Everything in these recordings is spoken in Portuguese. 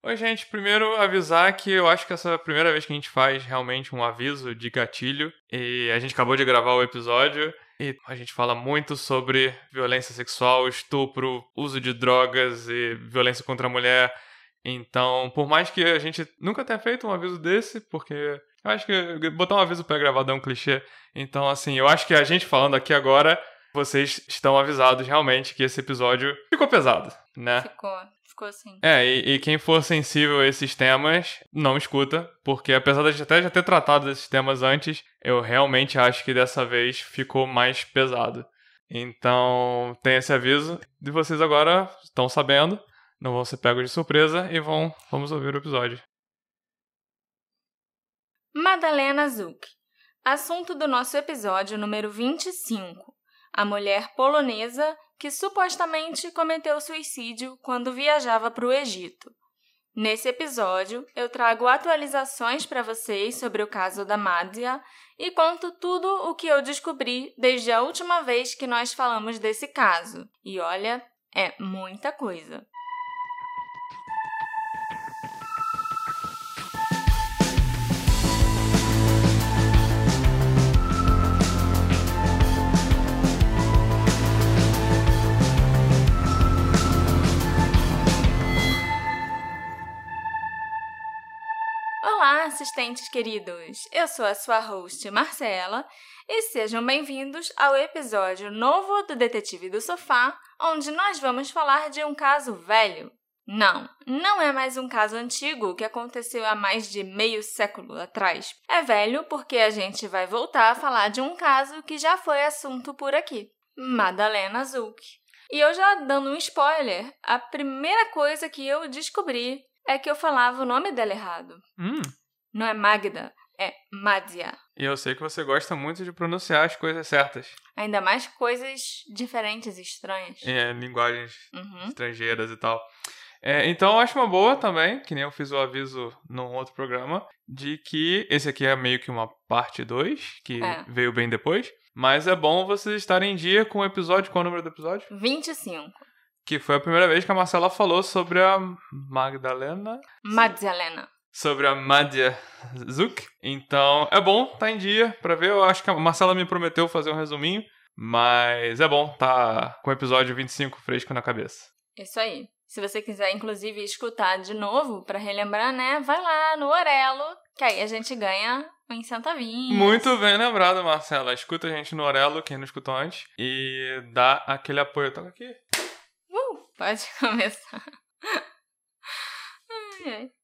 Oi, gente. Primeiro avisar que eu acho que essa é a primeira vez que a gente faz realmente um aviso de gatilho. E a gente acabou de gravar o episódio e a gente fala muito sobre violência sexual, estupro, uso de drogas e violência contra a mulher. Então, por mais que a gente nunca tenha feito um aviso desse, porque eu acho que botar um aviso pré-gravado é um clichê. Então, assim, eu acho que a gente falando aqui agora, vocês estão avisados realmente que esse episódio ficou pesado, né? Ficou ficou assim. É, e, e, quem for sensível a esses temas, não escuta, porque apesar de até já ter tratado desses temas antes, eu realmente acho que dessa vez ficou mais pesado. Então, tem esse aviso. E vocês agora estão sabendo, não vão ser pegos de surpresa e vão vamos ouvir o episódio. Madalena Zuck. Assunto do nosso episódio número 25. A mulher polonesa que supostamente cometeu suicídio quando viajava para o Egito. Nesse episódio, eu trago atualizações para vocês sobre o caso da Madia e conto tudo o que eu descobri desde a última vez que nós falamos desse caso. E olha, é muita coisa. Assistentes queridos! Eu sou a sua host Marcela e sejam bem-vindos ao episódio novo do Detetive do Sofá, onde nós vamos falar de um caso velho. Não, não é mais um caso antigo que aconteceu há mais de meio século atrás. É velho porque a gente vai voltar a falar de um caso que já foi assunto por aqui: Madalena Zuck. E eu já dando um spoiler, a primeira coisa que eu descobri é que eu falava o nome dela errado. Hum. Não é Magda, é Madia. E eu sei que você gosta muito de pronunciar as coisas certas. Ainda mais coisas diferentes e estranhas. É, linguagens uhum. estrangeiras e tal. É, então eu acho uma boa também, que nem eu fiz o aviso num outro programa, de que esse aqui é meio que uma parte 2, que é. veio bem depois. Mas é bom vocês estarem em dia com o episódio. Qual é o número do episódio? 25. Que foi a primeira vez que a Marcela falou sobre a Magdalena. Magdalena sobre a Madia Zuck. Então é bom tá em dia pra ver. Eu acho que a Marcela me prometeu fazer um resuminho, mas é bom tá com o episódio 25 fresco na cabeça. Isso aí. Se você quiser, inclusive, escutar de novo para relembrar, né? Vai lá no Orelo, que aí a gente ganha uns centavinhos. Muito bem lembrado, Marcela. Escuta a gente no Orelo, quem não escutou antes, e dá aquele apoio. Toca aqui. Uh, pode começar. ai, ai.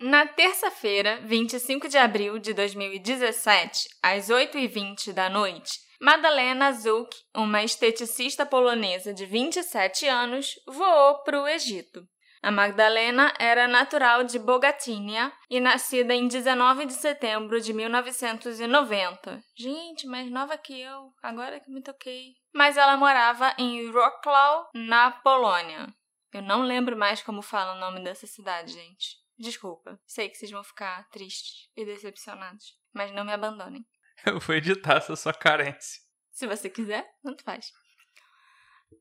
Na terça-feira, 25 de abril de 2017, às 8h20 da noite, Madalena Zuck, uma esteticista polonesa de 27 anos, voou para o Egito. A Magdalena era natural de Bogatínia e nascida em 19 de setembro de 1990. Gente, mais nova que eu, agora que me toquei. Mas ela morava em Wrocław, na Polônia. Eu não lembro mais como fala o nome dessa cidade, gente. Desculpa, sei que vocês vão ficar tristes e decepcionados, mas não me abandonem. Eu vou editar essa sua carência. Se você quiser, tanto faz.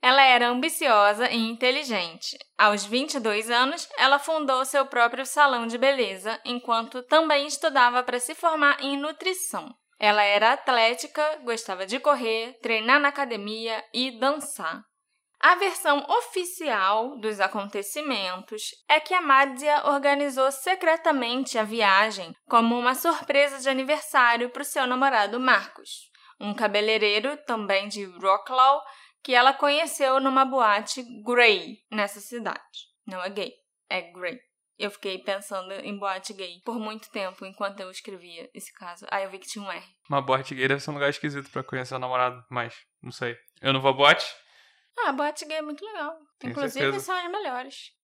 Ela era ambiciosa e inteligente. Aos 22 anos, ela fundou seu próprio salão de beleza, enquanto também estudava para se formar em nutrição. Ela era atlética, gostava de correr, treinar na academia e dançar. A versão oficial dos acontecimentos é que a Madia organizou secretamente a viagem como uma surpresa de aniversário para o seu namorado Marcos, um cabeleireiro também de Wrocław que ela conheceu numa boate Grey nessa cidade. Não é gay, é Grey. Eu fiquei pensando em boate gay por muito tempo enquanto eu escrevia esse caso. Aí eu vi que tinha um R. Uma boate gay deve ser um lugar esquisito para conhecer o namorado, mas não sei. Eu não vou a boate, ah, a boate gay é muito legal. Tenho Inclusive, certeza. são as melhores.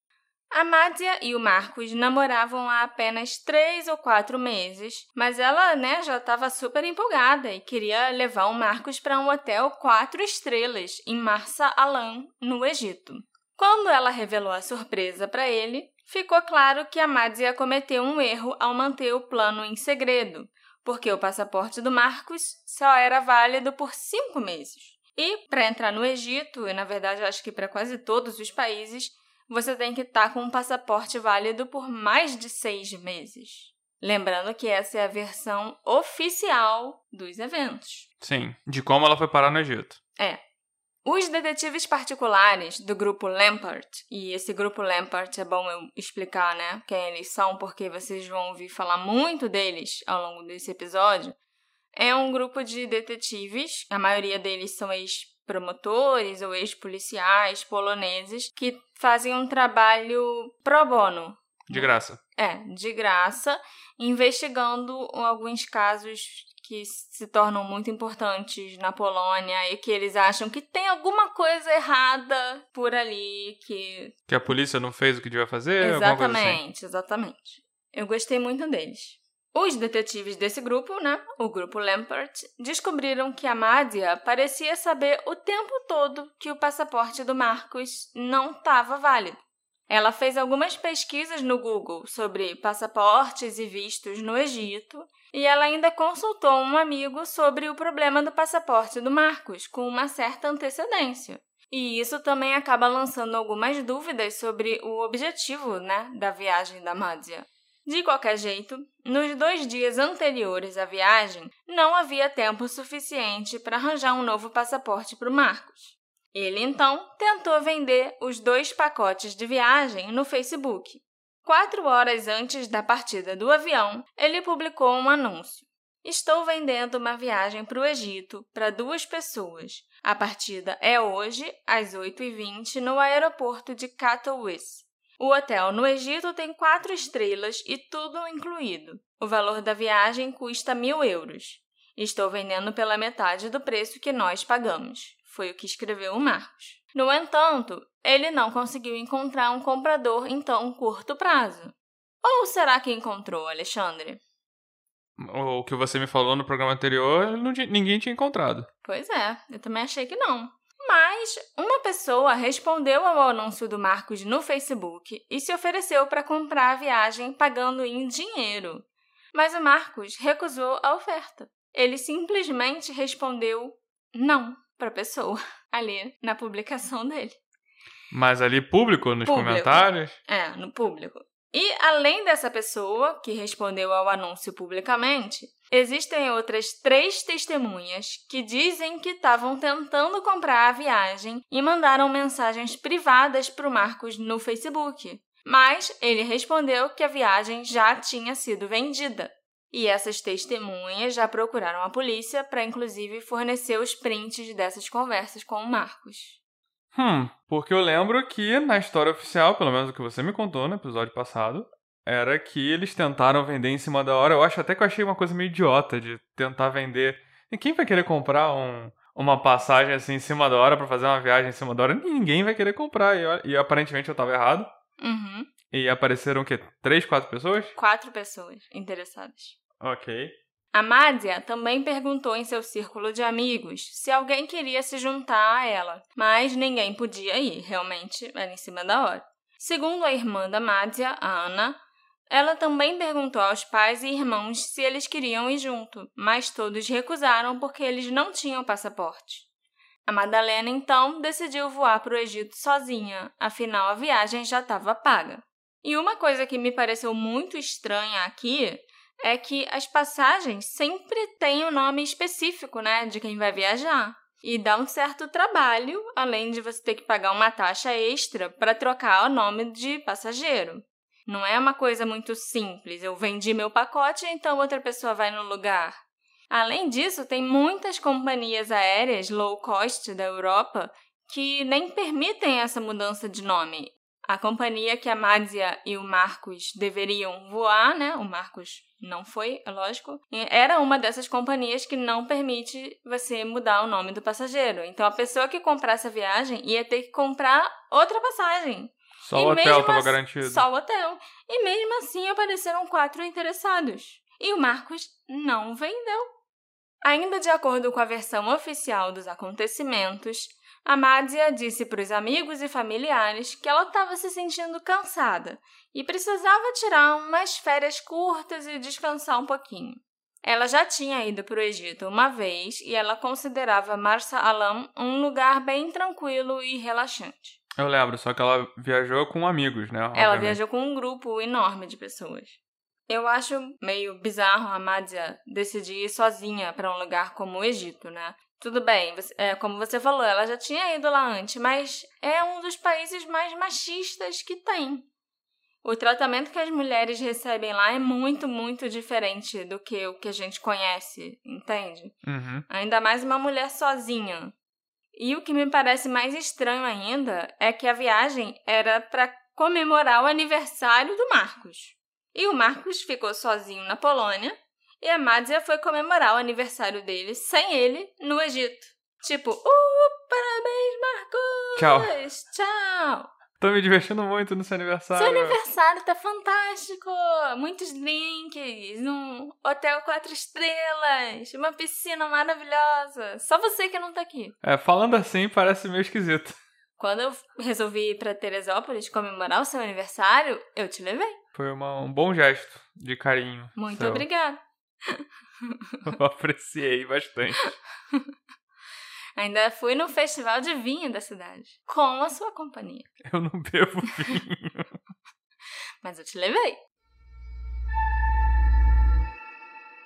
A Mádia e o Marcos namoravam há apenas três ou quatro meses, mas ela, né, já estava super empolgada e queria levar o Marcos para um hotel quatro estrelas em Marsa Alam, no Egito. Quando ela revelou a surpresa para ele, ficou claro que a Mádia cometeu um erro ao manter o plano em segredo, porque o passaporte do Marcos só era válido por cinco meses. E para entrar no Egito, e na verdade eu acho que para quase todos os países, você tem que estar tá com um passaporte válido por mais de seis meses. Lembrando que essa é a versão oficial dos eventos. Sim, de como ela foi parar no Egito. É. Os detetives particulares do grupo Lampert, e esse grupo Lampert é bom eu explicar, né, quem eles são, porque vocês vão ouvir falar muito deles ao longo desse episódio. É um grupo de detetives, a maioria deles são ex-promotores ou ex-policiais poloneses que fazem um trabalho pro bono. De graça. É, de graça, investigando alguns casos que se tornam muito importantes na Polônia e que eles acham que tem alguma coisa errada por ali que que a polícia não fez o que devia fazer, assim. exatamente, assim. exatamente. Eu gostei muito deles. Os detetives desse grupo, né, o grupo Lampert, descobriram que a Mádia parecia saber o tempo todo que o passaporte do Marcos não estava válido. Ela fez algumas pesquisas no Google sobre passaportes e vistos no Egito e ela ainda consultou um amigo sobre o problema do passaporte do Marcos com uma certa antecedência. E isso também acaba lançando algumas dúvidas sobre o objetivo né, da viagem da Mádia. De qualquer jeito, nos dois dias anteriores à viagem, não havia tempo suficiente para arranjar um novo passaporte para o Marcos. Ele então tentou vender os dois pacotes de viagem no Facebook. Quatro horas antes da partida do avião, ele publicou um anúncio. Estou vendendo uma viagem para o Egito para duas pessoas. A partida é hoje, às 8h20, no aeroporto de Katowice. O hotel no Egito tem quatro estrelas e tudo incluído. O valor da viagem custa mil euros. Estou vendendo pela metade do preço que nós pagamos. Foi o que escreveu o Marcos. No entanto, ele não conseguiu encontrar um comprador em tão curto prazo. Ou será que encontrou, Alexandre? O que você me falou no programa anterior, ninguém tinha encontrado. Pois é, eu também achei que não. Mas uma pessoa respondeu ao anúncio do Marcos no Facebook e se ofereceu para comprar a viagem pagando em dinheiro. Mas o Marcos recusou a oferta. Ele simplesmente respondeu não para a pessoa ali na publicação dele. Mas ali público, nos público. comentários? É, no público. E além dessa pessoa que respondeu ao anúncio publicamente, existem outras três testemunhas que dizem que estavam tentando comprar a viagem e mandaram mensagens privadas para o Marcos no Facebook. Mas ele respondeu que a viagem já tinha sido vendida. E essas testemunhas já procuraram a polícia para, inclusive, fornecer os prints dessas conversas com o Marcos. Hum, porque eu lembro que na história oficial, pelo menos o que você me contou no episódio passado, era que eles tentaram vender em cima da hora. Eu acho até que eu achei uma coisa meio idiota de tentar vender. E quem vai querer comprar um, uma passagem assim em cima da hora para fazer uma viagem em cima da hora? Ninguém vai querer comprar. E, e aparentemente eu tava errado. Uhum. E apareceram o quê? Três, quatro pessoas? Quatro pessoas interessadas. Ok. A Mádia também perguntou em seu círculo de amigos se alguém queria se juntar a ela, mas ninguém podia ir, realmente era em cima da hora. Segundo a irmã da Mádia, a Ana, ela também perguntou aos pais e irmãos se eles queriam ir junto, mas todos recusaram porque eles não tinham passaporte. A Madalena então decidiu voar para o Egito sozinha, afinal a viagem já estava paga. E uma coisa que me pareceu muito estranha aqui é que as passagens sempre têm o um nome específico, né, de quem vai viajar. E dá um certo trabalho, além de você ter que pagar uma taxa extra para trocar o nome de passageiro. Não é uma coisa muito simples. Eu vendi meu pacote, então outra pessoa vai no lugar. Além disso, tem muitas companhias aéreas low cost da Europa que nem permitem essa mudança de nome. A companhia que a Mádia e o Marcos deveriam voar, né? O Marcos não foi, é lógico. Era uma dessas companhias que não permite você mudar o nome do passageiro. Então a pessoa que comprasse a viagem ia ter que comprar outra passagem. Só e o hotel estava assim, garantido. Só o hotel. E mesmo assim apareceram quatro interessados. E o Marcos não vendeu. Ainda de acordo com a versão oficial dos acontecimentos, a Mádia disse para os amigos e familiares que ela estava se sentindo cansada e precisava tirar umas férias curtas e descansar um pouquinho. Ela já tinha ido para o Egito uma vez e ela considerava Marsa Alam um lugar bem tranquilo e relaxante. Eu lembro, só que ela viajou com amigos, né? Ela Obviamente. viajou com um grupo enorme de pessoas. Eu acho meio bizarro a Mádia decidir ir sozinha para um lugar como o Egito, né? Tudo bem, você- é, como você falou, ela já tinha ido lá antes, mas é um dos países mais machistas que tem. O tratamento que as mulheres recebem lá é muito, muito diferente do que o que a gente conhece, entende? Uhum. Ainda mais uma mulher sozinha. E o que me parece mais estranho ainda é que a viagem era para comemorar o aniversário do Marcos. E o Marcos ficou sozinho na Polônia e a Madzia foi comemorar o aniversário dele sem ele no Egito. Tipo, uh, parabéns, Marcos! Tchau. Tchau! Tô me divertindo muito no seu aniversário. Seu aniversário tá fantástico! Muitos drinks, um hotel quatro estrelas, uma piscina maravilhosa. Só você que não tá aqui. É, falando assim, parece meio esquisito. Quando eu resolvi ir pra Teresópolis comemorar o seu aniversário, eu te levei. Foi uma- um bom gesto de carinho. Muito seu. obrigada. Eu apreciei bastante. Ainda fui no festival de vinho da cidade, com a sua companhia. Eu não bebo vinho. Mas eu te levei.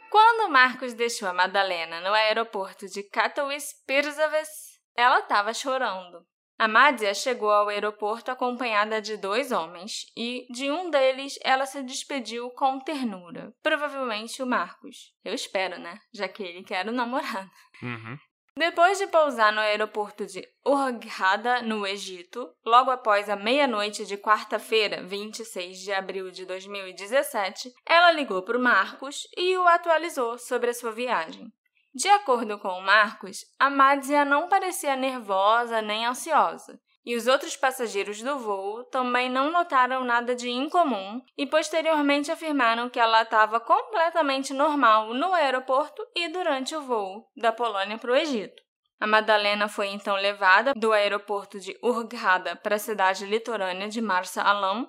Quando Marcos deixou a Madalena no aeroporto de Katowice-Pirzowice, ela estava chorando. A Mádia chegou ao aeroporto acompanhada de dois homens e, de um deles, ela se despediu com ternura. Provavelmente o Marcos. Eu espero, né? Já que ele quer o namorado. Uhum. Depois de pousar no aeroporto de Hurghada, no Egito, logo após a meia-noite de quarta-feira, 26 de abril de 2017, ela ligou para o Marcos e o atualizou sobre a sua viagem. De acordo com o Marcos, a Madzia não parecia nervosa nem ansiosa, e os outros passageiros do voo também não notaram nada de incomum e posteriormente afirmaram que ela estava completamente normal no aeroporto e durante o voo da Polônia para o Egito. A Madalena foi então levada do aeroporto de Hurghada para a cidade litorânea de Marsa Alam,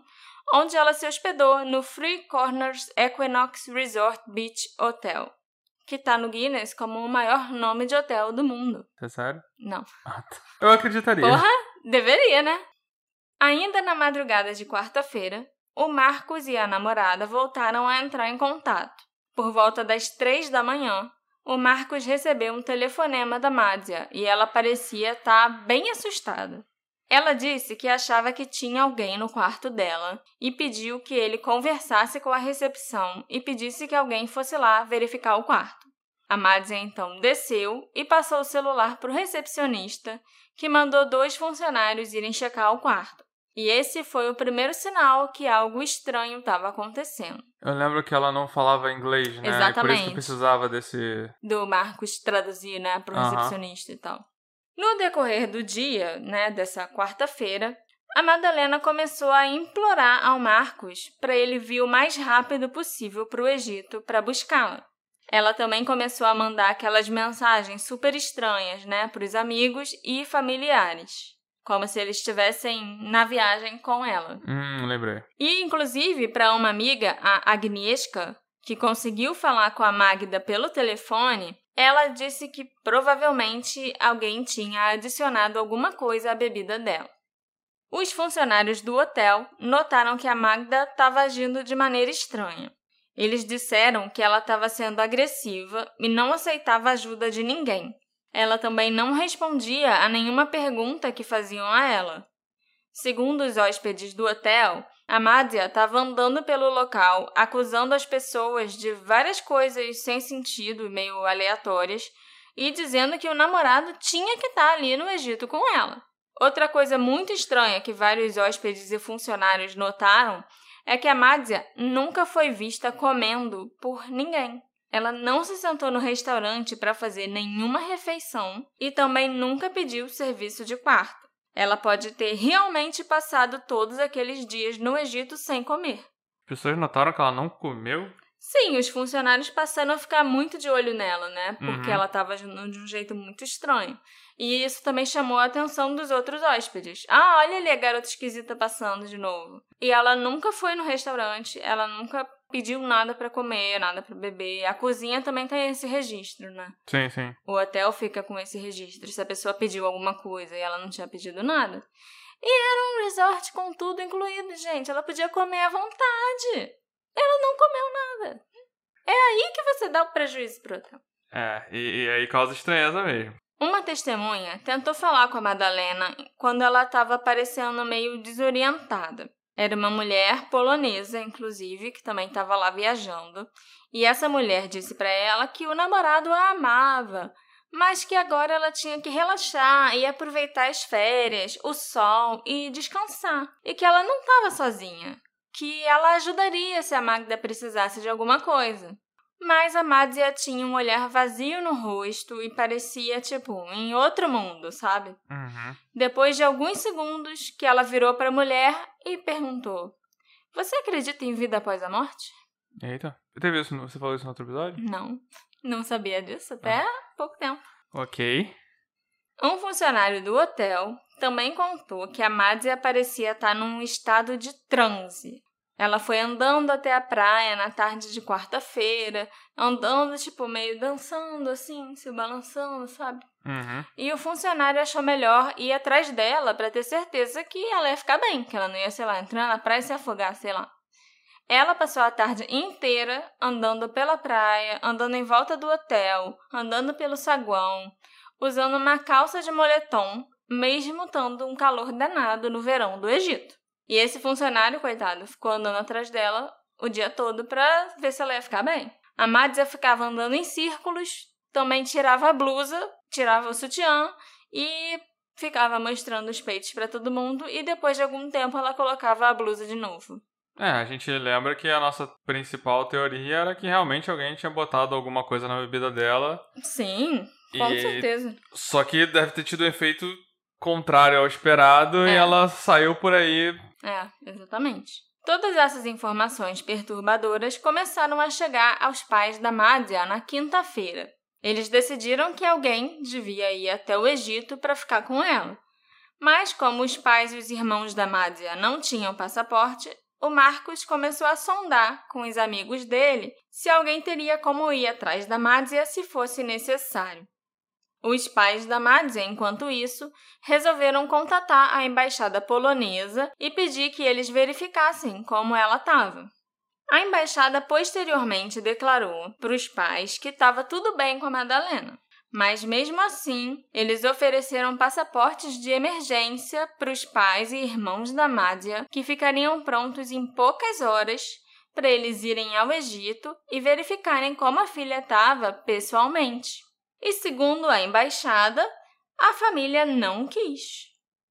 onde ela se hospedou no Free Corners Equinox Resort Beach Hotel, que está no Guinness como o maior nome de hotel do mundo. É sério? Não. Ah, tá. Eu acreditaria. Porra, deveria, né? Ainda na madrugada de quarta-feira, o Marcos e a namorada voltaram a entrar em contato. Por volta das três da manhã, o Marcos recebeu um telefonema da Mádia e ela parecia estar bem assustada. Ela disse que achava que tinha alguém no quarto dela e pediu que ele conversasse com a recepção e pedisse que alguém fosse lá verificar o quarto. A Mádia então desceu e passou o celular para o recepcionista, que mandou dois funcionários irem checar o quarto. E esse foi o primeiro sinal que algo estranho estava acontecendo. Eu lembro que ela não falava inglês, né? E por isso Exatamente. que precisava desse. Do Marcos traduzir, né, para o Aham. recepcionista e tal. No decorrer do dia, né, dessa quarta-feira, a Madalena começou a implorar ao Marcos para ele vir o mais rápido possível para o Egito para buscá-la. Ela também começou a mandar aquelas mensagens super estranhas, né, para os amigos e familiares, como se eles estivessem na viagem com ela. Hum, lembrei. E, inclusive, para uma amiga, a Agnieszka, que conseguiu falar com a Magda pelo telefone, ela disse que provavelmente alguém tinha adicionado alguma coisa à bebida dela. Os funcionários do hotel notaram que a Magda estava agindo de maneira estranha. Eles disseram que ela estava sendo agressiva e não aceitava ajuda de ninguém. Ela também não respondia a nenhuma pergunta que faziam a ela. Segundo os hóspedes do hotel, a Mádia estava andando pelo local, acusando as pessoas de várias coisas sem sentido, meio aleatórias, e dizendo que o namorado tinha que estar ali no Egito com ela. Outra coisa muito estranha que vários hóspedes e funcionários notaram é que a Mádia nunca foi vista comendo por ninguém. Ela não se sentou no restaurante para fazer nenhuma refeição e também nunca pediu serviço de quarto. Ela pode ter realmente passado todos aqueles dias no Egito sem comer. As pessoas notaram que ela não comeu? Sim, os funcionários passaram a ficar muito de olho nela, né? Porque Uhum. ela estava agindo de um jeito muito estranho. E isso também chamou a atenção dos outros hóspedes. Ah, olha ali a garota esquisita passando de novo. E ela nunca foi no restaurante, ela nunca pediu nada para comer, nada para beber. A cozinha também tem esse registro, né? Sim, sim. O hotel fica com esse registro se a pessoa pediu alguma coisa e ela não tinha pedido nada. E era um resort com tudo incluído, gente. Ela podia comer à vontade. Ela não comeu nada. É aí que você dá o prejuízo pro hotel. É, e, e aí causa estranheza mesmo. Uma testemunha tentou falar com a Madalena quando ela estava parecendo meio desorientada. Era uma mulher polonesa, inclusive, que também estava lá viajando. E essa mulher disse para ela que o namorado a amava, mas que agora ela tinha que relaxar e aproveitar as férias, o sol e descansar. E que ela não estava sozinha, que ela ajudaria se a Magda precisasse de alguma coisa. Mas a Madzia tinha um olhar vazio no rosto e parecia, tipo, em outro mundo, sabe? Uhum. Depois de alguns segundos, que ela virou para a mulher e perguntou: Você acredita em vida após a morte? Eita. Teve isso, você falou isso no outro episódio? Não, não sabia disso até há pouco tempo. Ok. Um funcionário do hotel também contou que a Madzia parecia estar num estado de transe. Ela foi andando até a praia na tarde de quarta-feira, andando, tipo, meio dançando, assim, se balançando, sabe? Uhum. E o funcionário achou melhor ir atrás dela para ter certeza que ela ia ficar bem, que ela não ia, sei lá, entrar na praia e se afogar, sei lá. Ela passou a tarde inteira andando pela praia, andando em volta do hotel, andando pelo saguão, usando uma calça de moletom, mesmo estando um calor danado no verão do Egito. E esse funcionário, coitado, ficou andando atrás dela o dia todo pra ver se ela ia ficar bem. A Madzia ficava andando em círculos, também tirava a blusa, tirava o sutiã e ficava mostrando os peitos para todo mundo e depois de algum tempo ela colocava a blusa de novo. É, a gente lembra que a nossa principal teoria era que realmente alguém tinha botado alguma coisa na bebida dela. Sim, com E- certeza. Só que deve ter tido um efeito contrário ao esperado e É. ela saiu por aí. É, exatamente. Todas essas informações perturbadoras começaram a chegar aos pais da Madzia na quinta-feira. Eles decidiram que alguém devia ir até o Egito para ficar com ela. Mas, como os pais e os irmãos da Madzia não tinham passaporte, o Marcos começou a sondar com os amigos dele se alguém teria como ir atrás da Madzia se fosse necessário. Os pais da Madzia, enquanto isso, resolveram contatar a embaixada polonesa e pedir que eles verificassem como ela estava. A embaixada posteriormente declarou para os pais que estava tudo bem com a Madalena, mas mesmo assim, eles ofereceram passaportes de emergência para os pais e irmãos da Madzia que ficariam prontos em poucas horas para eles irem ao Egito e verificarem como a filha estava pessoalmente. E segundo a embaixada, a família não quis.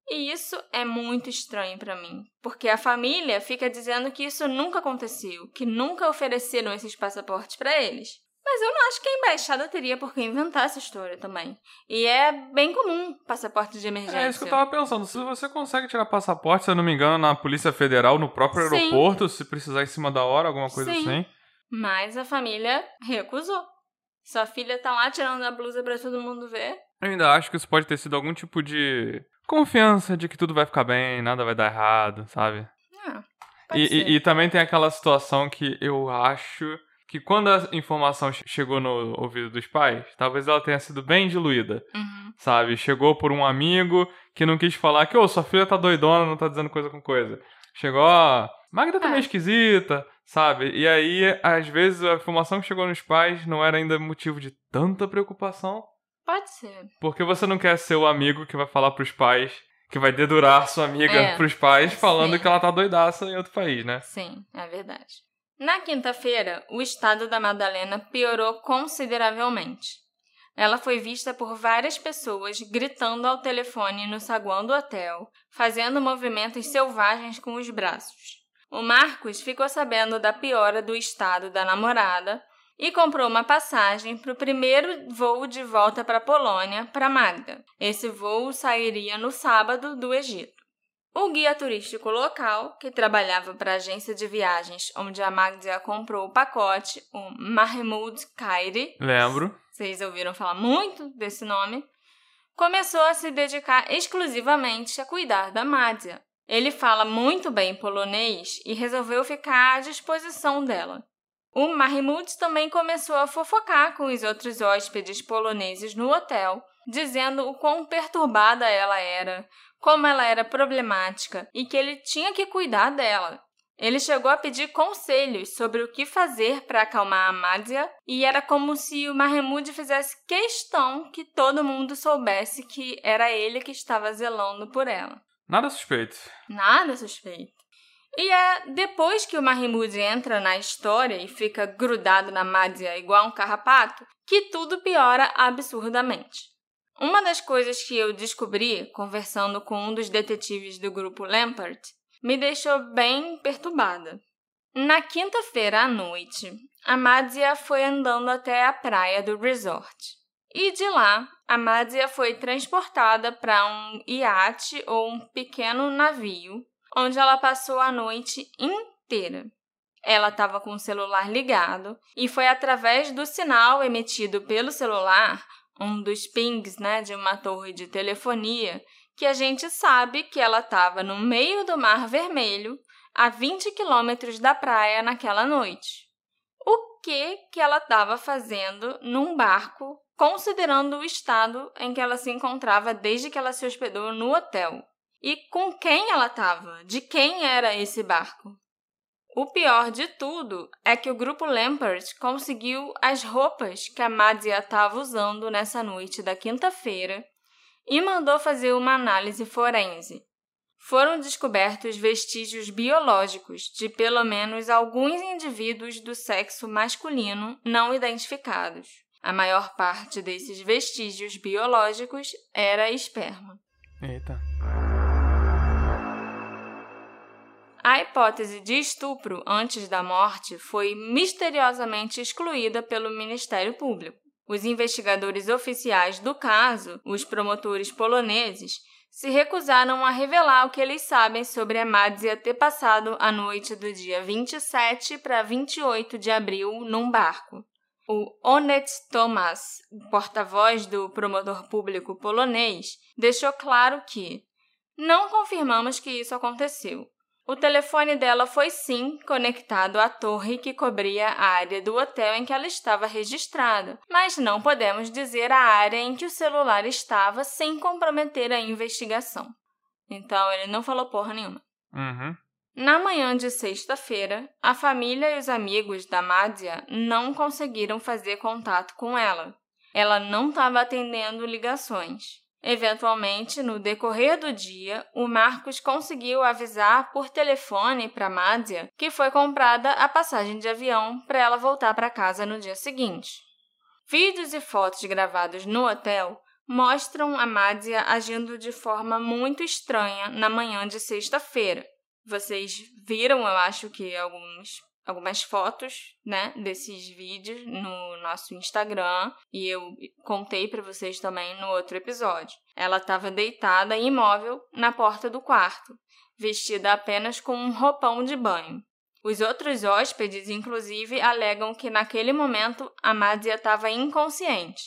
E isso é muito estranho para mim, porque a família fica dizendo que isso nunca aconteceu, que nunca ofereceram esses passaportes para eles. Mas eu não acho que a embaixada teria por que inventar essa história também. E é bem comum passaporte de emergência. É isso que eu tava pensando. Se você consegue tirar passaporte, se eu não me engano, na Polícia Federal, no próprio Sim. aeroporto, se precisar em cima da hora, alguma coisa Sim. assim. Mas a família recusou. Sua filha tá lá tirando a blusa para todo mundo ver. Eu ainda acho que isso pode ter sido algum tipo de confiança de que tudo vai ficar bem, nada vai dar errado, sabe? Ah, E, e, e também tem aquela situação que eu acho que quando a informação che- chegou no ouvido dos pais, talvez ela tenha sido bem diluída, Uhum. sabe? Chegou por um amigo que não quis falar que, ô, sua filha tá doidona, não tá dizendo coisa com coisa. Chegou, ó, Magda tá É. meio esquisita, sabe? E aí, às vezes, a informação que chegou nos pais não era ainda motivo de tanta preocupação, Pode ser. porque você não quer ser o amigo que vai falar pros pais, que vai dedurar sua amiga É, pros pais falando sim. que ela tá doidaça em outro país, né? Sim, é verdade. Na quinta-feira, o estado da Madalena piorou consideravelmente. Ela foi vista por várias pessoas gritando ao telefone no saguão do hotel, fazendo movimentos selvagens com os braços. O Marcos ficou sabendo da piora do estado da namorada e comprou uma passagem para o primeiro voo de volta para a Polônia para Magda. Esse voo sairia no sábado do Egito. O guia turístico local, que trabalhava para a agência de viagens onde a Magda comprou o pacote, o Mahmoud Kairi, Lembro. vocês ouviram falar muito desse nome, começou a se dedicar exclusivamente a cuidar da Mádia. Ele fala muito bem polonês e resolveu ficar à disposição dela. O Mahmoud também começou a fofocar com os outros hóspedes poloneses no hotel, dizendo o quão perturbada ela era, como ela era problemática e que ele tinha que cuidar dela. Ele chegou a pedir conselhos sobre o que fazer para acalmar a Amádia e era como se o Mahmoud fizesse questão que todo mundo soubesse que era ele que estava zelando por ela. Nada suspeito. Nada suspeito. E é depois que o Mahmoud entra na história e fica grudado na Mádia igual um carrapato que tudo piora absurdamente. Uma das coisas que eu descobri conversando com um dos detetives do grupo Lampert me deixou bem perturbada. Na quinta-feira à noite, a Mádia foi andando até a praia do resort. E de lá, a Mádia foi transportada para um iate ou um pequeno navio, onde ela passou a noite inteira. Ela estava com o celular ligado e foi através do sinal emitido pelo celular um dos pings né, de uma torre de telefonia, que a gente sabe que ela estava no meio do Mar Vermelho, a 20 quilômetros da praia naquela noite. O que, que ela estava fazendo num barco, considerando o estado em que ela se encontrava desde que ela se hospedou no hotel? E com quem ela estava? De quem era esse barco? O pior de tudo é que o grupo Lampert conseguiu as roupas que a Madia estava usando nessa noite da quinta-feira e mandou fazer uma análise forense. Foram descobertos vestígios biológicos de pelo menos alguns indivíduos do sexo masculino não identificados. A maior parte desses vestígios biológicos era esperma. Eita. A hipótese de estupro antes da morte foi misteriosamente excluída pelo Ministério Público. Os investigadores oficiais do caso, os promotores poloneses, se recusaram a revelar o que eles sabem sobre a Madzia ter passado a noite do dia 27 para 28 de abril num barco. O Onet Thomas, porta-voz do promotor público polonês, deixou claro que não confirmamos que isso aconteceu. O telefone dela foi sim conectado à torre que cobria a área do hotel em que ela estava registrada, mas não podemos dizer a área em que o celular estava sem comprometer a investigação. Então ele não falou porra nenhuma. Uhum. Na manhã de sexta-feira, a família e os amigos da Mádia não conseguiram fazer contato com ela. Ela não estava atendendo ligações. Eventualmente, no decorrer do dia, o Marcos conseguiu avisar por telefone para Mádia que foi comprada a passagem de avião para ela voltar para casa no dia seguinte. Vídeos e fotos gravados no hotel mostram a Mádia agindo de forma muito estranha na manhã de sexta-feira. Vocês viram, eu acho que alguns algumas fotos, né, desses vídeos no nosso Instagram e eu contei para vocês também no outro episódio. Ela estava deitada imóvel na porta do quarto, vestida apenas com um roupão de banho. Os outros hóspedes, inclusive, alegam que naquele momento a Mádia estava inconsciente.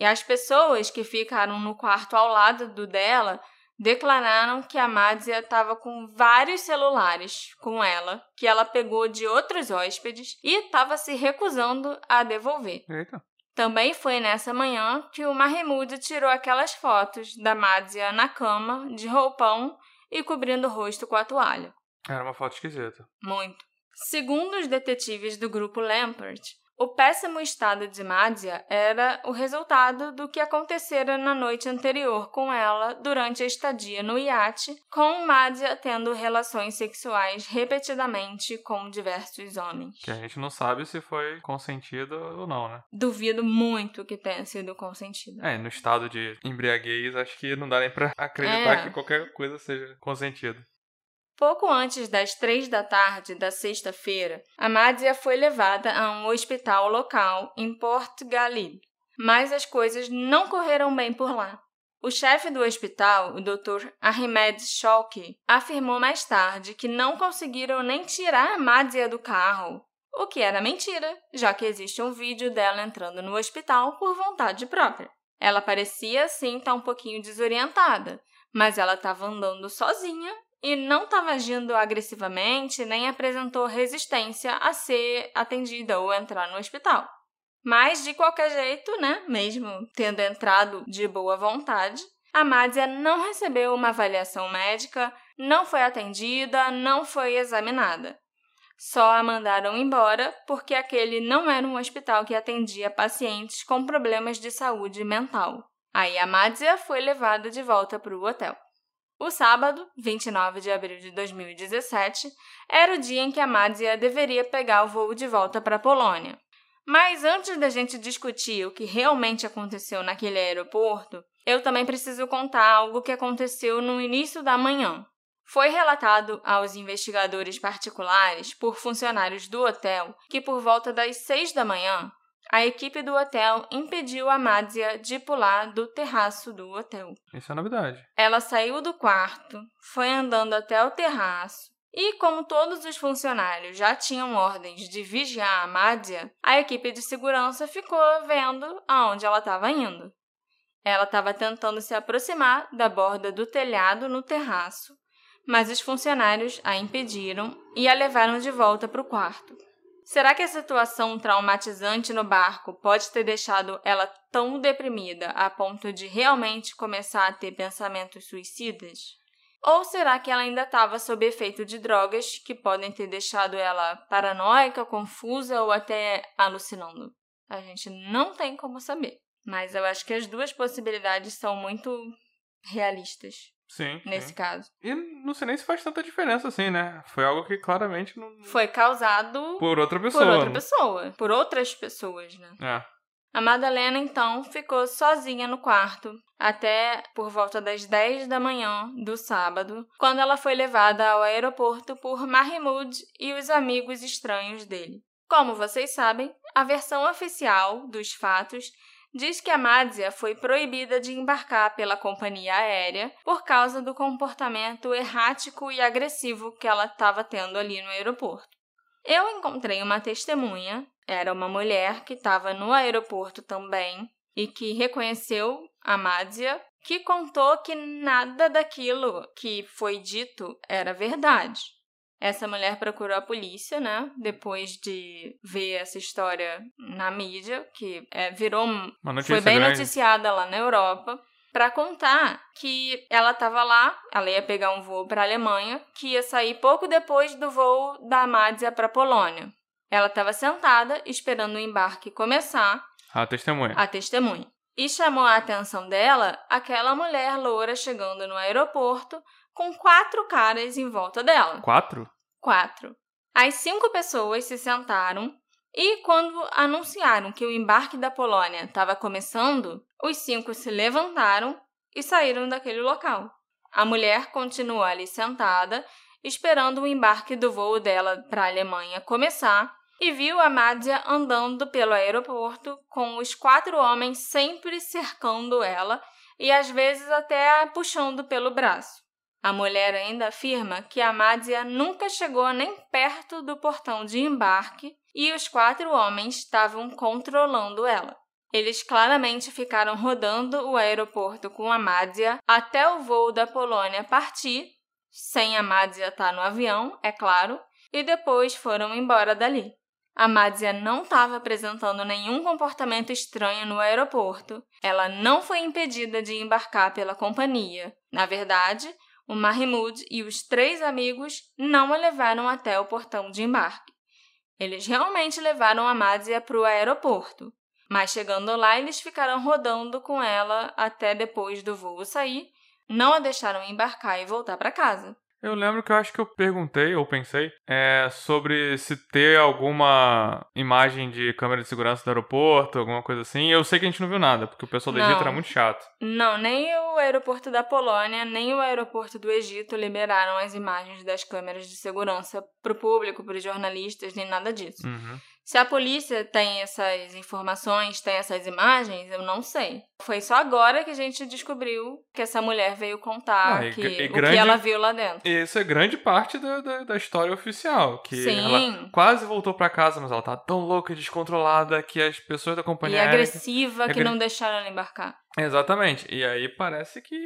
E as pessoas que ficaram no quarto ao lado do dela declararam que a Madzia estava com vários celulares com ela, que ela pegou de outros hóspedes e estava se recusando a devolver. Eita. Também foi nessa manhã que o Mahmoud tirou aquelas fotos da Madzia na cama, de roupão e cobrindo o rosto com a toalha. Era uma foto esquisita. Muito. Segundo os detetives do grupo Lampert, o péssimo estado de Mádia era o resultado do que acontecera na noite anterior com ela durante a estadia no iate, com Mádia tendo relações sexuais repetidamente com diversos homens. Que a gente não sabe se foi consentido ou não, né? Duvido muito que tenha sido consentido. É, no estado de embriaguez, acho que não dá nem pra acreditar É. que qualquer coisa seja consentida. Pouco antes das três da tarde da sexta-feira, a Mádia foi levada a um hospital local em Port Galib, mas as coisas não correram bem por lá. O chefe do hospital, o Dr. Ahmed Shouki, afirmou mais tarde que não conseguiram nem tirar a Mádia do carro, o que era mentira, já que existe um vídeo dela entrando no hospital por vontade própria. Ela parecia sim estar um pouquinho desorientada, mas ela estava andando sozinha e não estava agindo agressivamente nem apresentou resistência a ser atendida ou entrar no hospital. Mas, de qualquer jeito, né, mesmo tendo entrado de boa vontade, a Madzia não recebeu uma avaliação médica, não foi atendida, não foi examinada. Só a mandaram embora porque aquele não era um hospital que atendia pacientes com problemas de saúde mental. Aí a Madzia foi levada de volta para o hotel. O sábado, 29 de abril de 2017, era o dia em que a Madzia deveria pegar o voo de volta para a Polônia. Mas antes da gente discutir o que realmente aconteceu naquele aeroporto, eu também preciso contar algo que aconteceu no início da manhã. Foi relatado aos investigadores particulares por funcionários do hotel que, por volta das seis da manhã, a equipe do hotel impediu a Madzia de pular do terraço do hotel. Isso é novidade. Ela saiu do quarto, foi andando até o terraço e, como todos os funcionários já tinham ordens de vigiar a Madzia, a equipe de segurança ficou vendo aonde ela estava indo. Ela estava tentando se aproximar da borda do telhado no terraço mas os funcionários a impediram e a levaram de volta para o quarto. Será que a situação traumatizante no barco pode ter deixado ela tão deprimida a ponto de realmente começar a ter pensamentos suicidas? Ou será que ela ainda estava sob efeito de drogas que podem ter deixado ela paranoica, confusa ou até alucinando? A gente não tem como saber. Mas eu acho que as duas possibilidades são muito realistas. Sim. Nesse sim. caso. E não sei nem se faz tanta diferença assim, né? Foi algo que claramente não. Foi causado Por outra pessoa. por outra né? pessoa. Por outras pessoas, né? É. A Madalena, então, ficou sozinha no quarto até por volta das 10 da manhã do sábado, quando ela foi levada ao aeroporto por Mahmoud e os amigos estranhos dele. Como vocês sabem, a versão oficial dos fatos diz que a Madzia foi proibida de embarcar pela companhia aérea por causa do comportamento errático e agressivo que ela estava tendo ali no aeroporto. Eu encontrei uma testemunha, era uma mulher que estava no aeroporto também e que reconheceu a Madzia, que contou que nada daquilo que foi dito era verdade. Essa mulher procurou a polícia, né? Depois de ver essa história na mídia, que é, virou. foi bem grande. noticiada lá na Europa, para contar que ela estava lá, ela ia pegar um voo para a Alemanha, que ia sair pouco depois do voo da Madzia para a Polônia. Ela estava sentada, esperando o embarque começar, A testemunha. a testemunha. E chamou a atenção dela aquela mulher loura chegando no aeroporto com quatro caras em volta dela. Quatro? Quatro. As cinco pessoas se sentaram e, quando anunciaram que o embarque da Polônia estava começando, os cinco se levantaram e saíram daquele local. A mulher continuou ali sentada, esperando o embarque do voo dela para a Alemanha começar, e viu a Madzia andando pelo aeroporto com os quatro homens sempre cercando ela e às vezes até puxando pelo braço. A mulher ainda afirma que a Madzia nunca chegou nem perto do portão de embarque e os quatro homens estavam controlando ela. Eles claramente ficaram rodando o aeroporto com a Madzia até o voo da Polônia partir, sem a Madzia estar no avião, é claro, e depois foram embora dali. A Madzia não estava apresentando nenhum comportamento estranho no aeroporto. Ela não foi impedida de embarcar pela companhia. Na verdade, o Mahmoud e os três amigos não a levaram até o portão de embarque. Eles realmente levaram a Madzia para o aeroporto, mas chegando lá eles ficaram rodando com ela até depois do voo sair, não a deixaram embarcar e voltar para casa. Eu lembro que eu acho que eu perguntei, ou pensei, é, sobre se ter alguma imagem de câmera de segurança do aeroporto, alguma coisa assim. Eu sei que a gente não viu nada, porque o pessoal do Egito Não. era muito chato. Não, nem o aeroporto da Polônia, nem o aeroporto do Egito liberaram as imagens das câmeras de segurança para o público, para os jornalistas, nem nada disso. Uhum. Se a polícia tem essas informações, tem essas imagens, eu não sei. Foi só agora que a gente descobriu que essa mulher veio contar Ah, e que, e o grande- que ela viu lá dentro. E isso é grande parte da, da, da história oficial. Que Sim. ela quase voltou pra casa, mas ela tá tão louca e descontrolada que as pessoas da E companhia aérea... agressiva que não deixaram ela embarcar. Exatamente. E aí parece que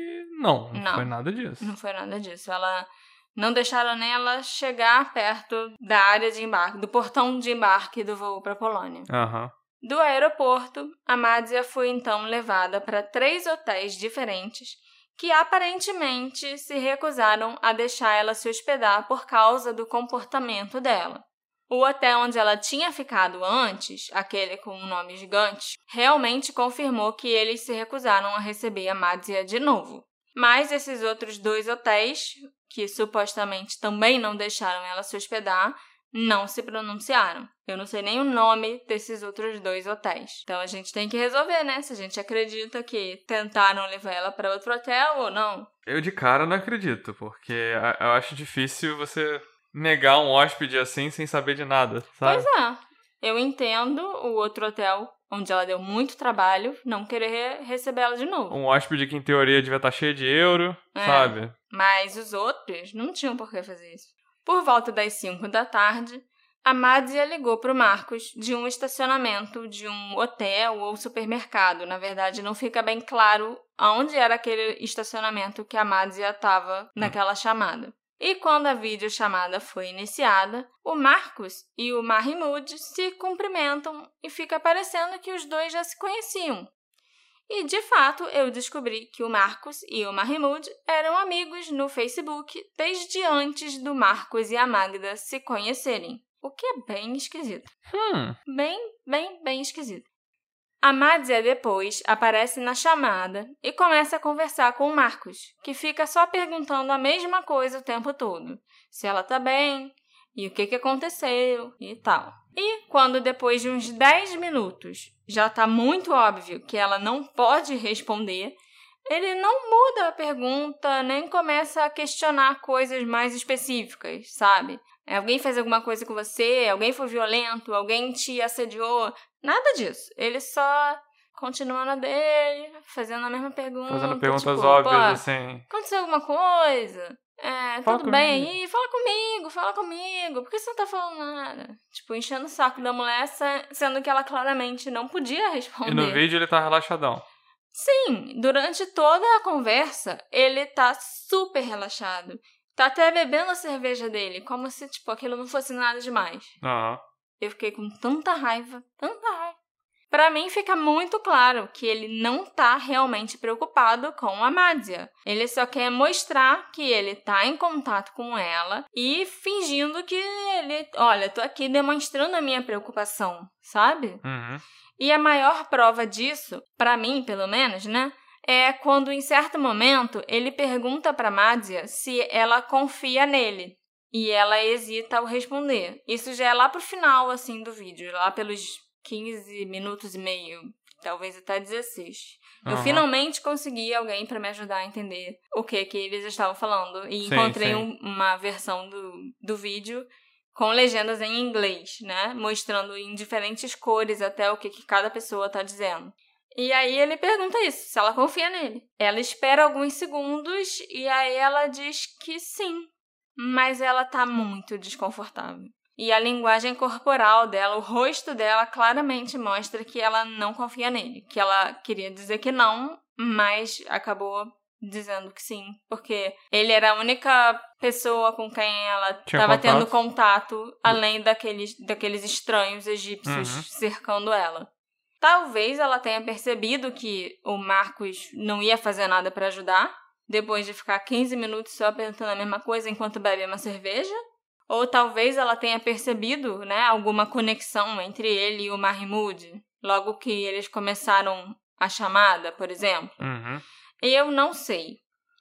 não, não, Não. foi nada disso. Não foi nada disso. Ela não deixaram nem ela chegar perto da área de embarque, do portão de embarque do voo para Polônia. Aham. Do aeroporto, a Madzia foi então levada para três hotéis diferentes que aparentemente se recusaram a deixar ela se hospedar por causa do comportamento dela. O hotel onde ela tinha ficado antes, aquele com um nome gigante, realmente confirmou que eles se recusaram a receber a Madzia de novo. Mas esses outros dois hotéis, que supostamente também não deixaram ela se hospedar, não se pronunciaram. Eu não sei nem o nome desses outros dois hotéis. Então a gente tem que resolver, né? Se a gente acredita que tentaram levar ela para outro hotel ou não. Eu de cara não acredito, porque eu acho difícil você negar um hóspede assim sem saber de nada, sabe? Pois é. Eu entendo o outro hotel onde ela deu muito trabalho, não querer receber ela de novo. Um hóspede que em teoria devia estar tá cheio de euro, é, sabe? Mas os outros não tinham por que fazer isso. Por volta das 5 da tarde, a Madzia ligou para o Marcos de um estacionamento de um hotel ou supermercado. Na verdade, não fica bem claro aonde era aquele estacionamento que a Madzia estava naquela chamada. E quando a videochamada foi iniciada, o Marcos e o Mahmoud se cumprimentam e fica parecendo que os dois já se conheciam. E de fato, eu descobri que o Marcos e o Mahmoud eram amigos no Facebook desde antes do Marcos e a Magda se conhecerem. O que é bem esquisito. Hum. Bem, bem, bem esquisito. A Madzia depois aparece na chamada e começa a conversar com Marcos, que fica só perguntando a mesma coisa o tempo todo. Se ela tá bem, e o que, que aconteceu e tal. E quando depois de uns 10 minutos já tá muito óbvio que ela não pode responder, ele não muda a pergunta nem começa a questionar coisas mais específicas, sabe? Alguém fez alguma coisa com você? Alguém foi violento? Alguém te assediou? Nada disso. Ele só continua na dele, fazendo a mesma pergunta. Fazendo perguntas tipo, óbvias, assim. Aconteceu alguma coisa? É, fala tudo comigo. bem aí? Fala comigo, fala comigo. Por que você não tá falando nada? Tipo, enchendo o saco da mulher, sendo que ela claramente não podia responder. E no vídeo ele tá relaxadão. Sim, durante toda a conversa, ele tá super relaxado. Tá até bebendo a cerveja dele, como se, tipo, aquilo não fosse nada demais. Aham. Eu fiquei com tanta raiva, tanta raiva. Para mim fica muito claro que ele não tá realmente preocupado com a Madzia. Ele só quer mostrar que ele tá em contato com ela e fingindo que ele, olha, tô aqui demonstrando a minha preocupação, sabe? Uhum. E a maior prova disso, para mim, pelo menos, né, é quando em certo momento ele pergunta para Madzia se ela confia nele e ela hesita ao responder. Isso já é lá pro final, assim, do vídeo, lá pelos 15 minutos e meio, talvez até 16. Uhum. Eu finalmente consegui alguém para me ajudar a entender o que que eles estavam falando. E sim, encontrei sim. Um, uma versão do, do vídeo com legendas em inglês, né? Mostrando em diferentes cores até o que, que cada pessoa tá dizendo. E aí ele pergunta isso, se ela confia nele. Ela espera alguns segundos e aí ela diz que sim, mas ela tá muito desconfortável. E a linguagem corporal dela, o rosto dela, claramente mostra que ela não confia nele. Que ela queria dizer que não, mas acabou dizendo que sim. Porque ele era a única pessoa com quem ela estava tendo contato, além daqueles, daqueles estranhos egípcios uhum. cercando ela. Talvez ela tenha percebido que o Marcos não ia fazer nada para ajudar, depois de ficar 15 minutos só perguntando a mesma coisa enquanto bebe uma cerveja. Ou talvez ela tenha percebido né, alguma conexão entre ele e o Mahmoud, logo que eles começaram a chamada, por exemplo. Uhum. Eu não sei,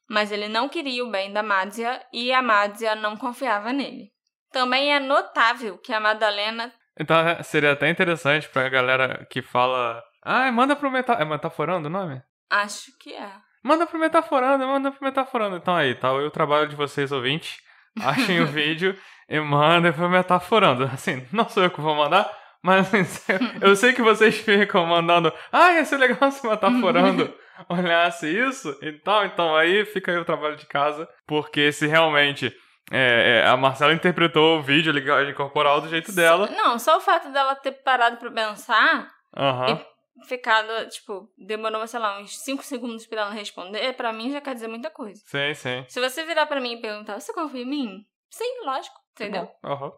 mas ele não queria o bem da Madzia e a Madzia não confiava nele. Também é notável que a Madalena. Então seria até interessante pra galera que fala. Ah, manda pro meta... É metaforando o nome? Acho que é. Manda pro Metaforando, manda pro Metaforando. Então aí, tá o trabalho de vocês, ouvintes. Achem o vídeo e mandem pro Metaforando. Assim, não sou eu que vou mandar, mas eu sei que vocês ficam mandando. Ah, ia ser legal se Metaforando olhasse isso e tal. Então aí fica aí o trabalho de casa. Porque se realmente é, é, a Marcela interpretou o vídeo, a linguagem corporal do jeito dela. Não, só o fato dela ter parado pra pensar uhum. e ficado, tipo, demorou, sei lá, uns 5 segundos pra ela responder, pra mim já quer dizer muita coisa. Sim, sim. Se você virar pra mim e perguntar, você confia em mim? Sim, lógico, entendeu? Uhum.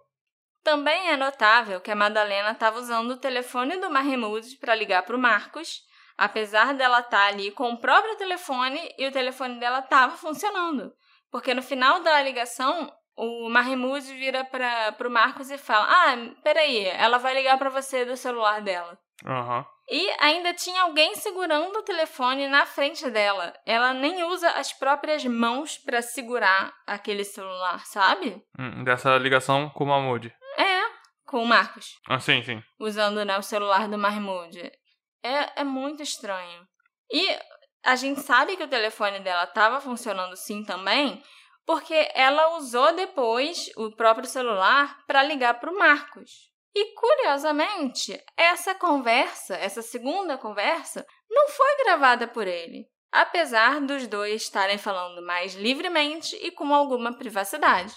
Também é notável que a Madalena estava usando o telefone do Mahmoud para ligar para o Marcos, Apesar dela estar ali com o próprio telefone e o telefone dela estava funcionando. Porque no final da ligação, o Mahmoud vira para o Marcos e fala: Ah, peraí, ela vai ligar para você do celular dela. Aham. E ainda tinha alguém segurando o telefone na frente dela. Ela nem usa as próprias mãos para segurar aquele celular, sabe? Hum, dessa ligação com o Mahmoud. É, com o Marcos. Ah, sim, sim. Usando né, o celular do Mahmoud. É, é muito estranho. E a gente sabe que o telefone dela estava funcionando sim também, porque ela usou depois o próprio celular para ligar para o Marcos. E curiosamente, essa conversa, essa segunda conversa, não foi gravada por ele, apesar dos dois estarem falando mais livremente e com alguma privacidade.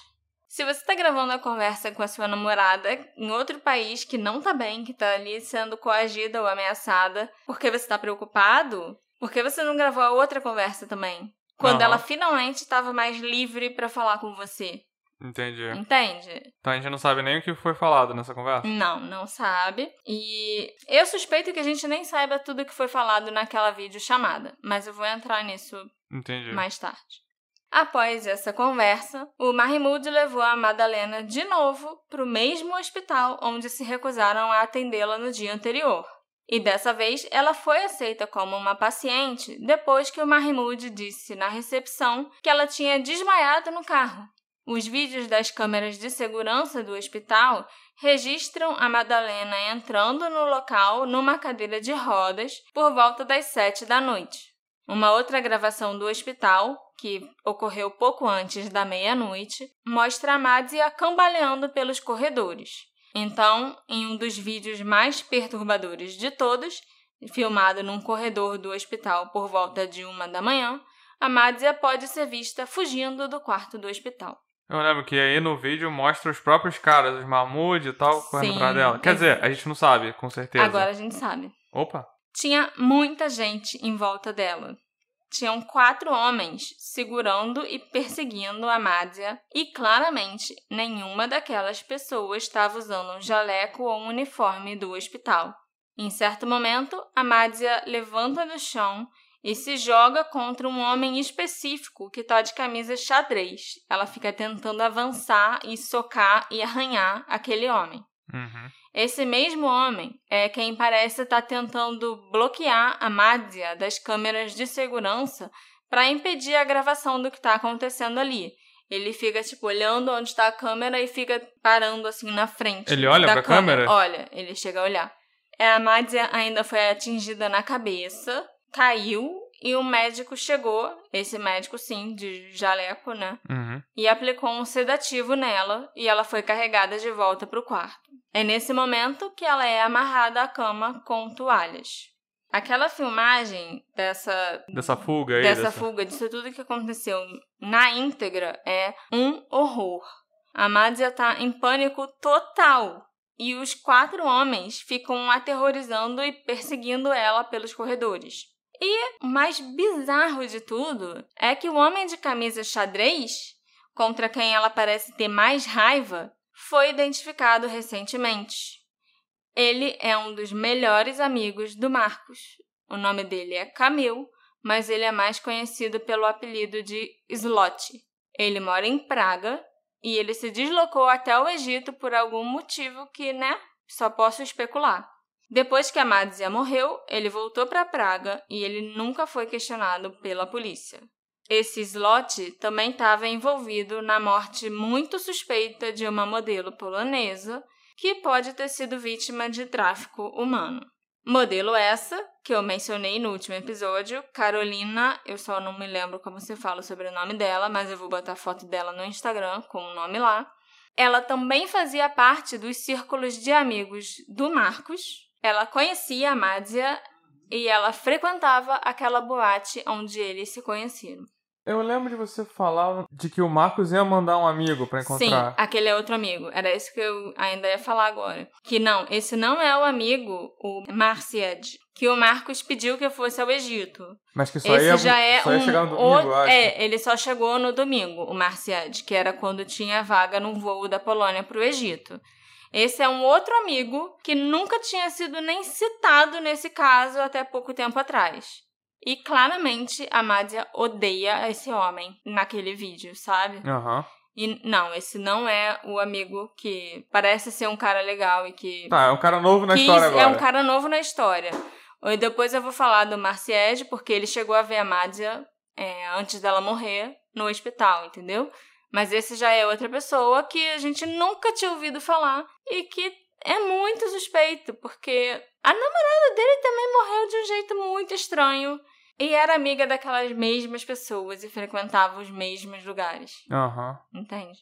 Se você está gravando a conversa com a sua namorada em outro país que não está bem, que está ali sendo coagida ou ameaçada, porque você está preocupado, por que você não gravou a outra conversa também? Quando Aham. ela finalmente estava mais livre para falar com você. Entendi. Entende? Então a gente não sabe nem o que foi falado nessa conversa. Não, não sabe. E eu suspeito que a gente nem saiba tudo que foi falado naquela videochamada, mas eu vou entrar nisso Entendi. mais tarde. Após essa conversa, o Mahmoud levou a Madalena de novo para o mesmo hospital onde se recusaram a atendê-la no dia anterior. E dessa vez ela foi aceita como uma paciente depois que o Mahmoud disse na recepção que ela tinha desmaiado no carro. Os vídeos das câmeras de segurança do hospital registram a Madalena entrando no local numa cadeira de rodas por volta das sete da noite. Uma outra gravação do hospital, que ocorreu pouco antes da meia-noite, mostra a Madzia cambaleando pelos corredores. Então, em um dos vídeos mais perturbadores de todos, filmado num corredor do hospital por volta de uma da manhã, a Madzia pode ser vista fugindo do quarto do hospital. Eu lembro que aí no vídeo mostra os próprios caras, os Mahmoud e tal, correndo atrás dela. Quer é- dizer, a gente não sabe, com certeza. Agora a gente sabe. Opa! Tinha muita gente em volta dela. Tinham quatro homens segurando e perseguindo a Madzia, e claramente nenhuma daquelas pessoas estava usando um jaleco ou um uniforme do hospital. Em certo momento, a Madzia levanta do chão e se joga contra um homem específico que está de camisa xadrez. Ela fica tentando avançar e socar e arranhar aquele homem. Uhum. Esse mesmo homem é quem parece estar tentando bloquear a Madzia das câmeras de segurança para impedir a gravação do que está acontecendo ali. Ele fica, tipo, olhando onde está a câmera e fica parando, assim, na frente. Ele olha da pra câmera? Olha, ele chega a olhar. É, A Madzia ainda foi atingida na cabeça, caiu e o médico chegou, esse médico, sim, de jaleco, né? Uhum. e aplicou um sedativo nela e ela foi carregada de volta para o quarto. É nesse momento que ela é amarrada à cama com toalhas. Aquela filmagem dessa Dessa fuga aí. dessa fuga, disso tudo que aconteceu na íntegra é um horror. A Madzia tá em pânico total e os quatro homens ficam aterrorizando e perseguindo ela pelos corredores. E o mais bizarro de tudo é que o homem de camisa xadrez, contra quem ela parece ter mais raiva, foi identificado recentemente. Ele é um dos melhores amigos do Marcos. O nome dele é Camil, mas ele é mais conhecido pelo apelido de Slot. Ele mora em Praga e ele se deslocou até o Egito por algum motivo que, né, só posso especular. Depois que a Madzia morreu, ele voltou para Praga e ele nunca foi questionado pela polícia. Esse Slot também estava envolvido na morte muito suspeita de uma modelo polonesa que pode ter sido vítima de tráfico humano. Modelo essa, que eu mencionei no último episódio, Carolina, eu só não me lembro como se fala sobre o nome dela, mas eu vou botar a foto dela no Instagram com o nome lá. Ela também fazia parte dos círculos de amigos do Marcos. Ela conhecia a Madzia e ela frequentava aquela boate onde eles se conheceram. Eu lembro de você falar de que o Marcos ia mandar um amigo pra Sim, encontrar. aquele é outro amigo. Era isso que eu ainda ia falar agora. Que não, esse não é o amigo, o Marciad, que o Marcos pediu que fosse ao Egito. Mas que só esse ia, já é só ia um chegar no domingo, eu acho. É, ele só chegou no domingo, o Marciad, que era quando tinha vaga num voo da Polônia para o Egito. Esse é um outro amigo que nunca tinha sido nem citado nesse caso até pouco tempo atrás. E claramente a Mádia odeia esse homem naquele vídeo, sabe? Aham. E não, esse não é o amigo que parece ser um cara legal e que. Tá, é um cara novo na história agora. É um cara novo na história. E depois eu vou falar do Marcied, porque ele chegou a ver a Mádia é, antes dela morrer no hospital, entendeu? Mas esse já é outra pessoa que a gente nunca tinha ouvido falar e que é muito suspeito, porque a namorada dele também morreu de um jeito muito estranho e era amiga daquelas mesmas pessoas e frequentava os mesmos lugares. Aham. Entende?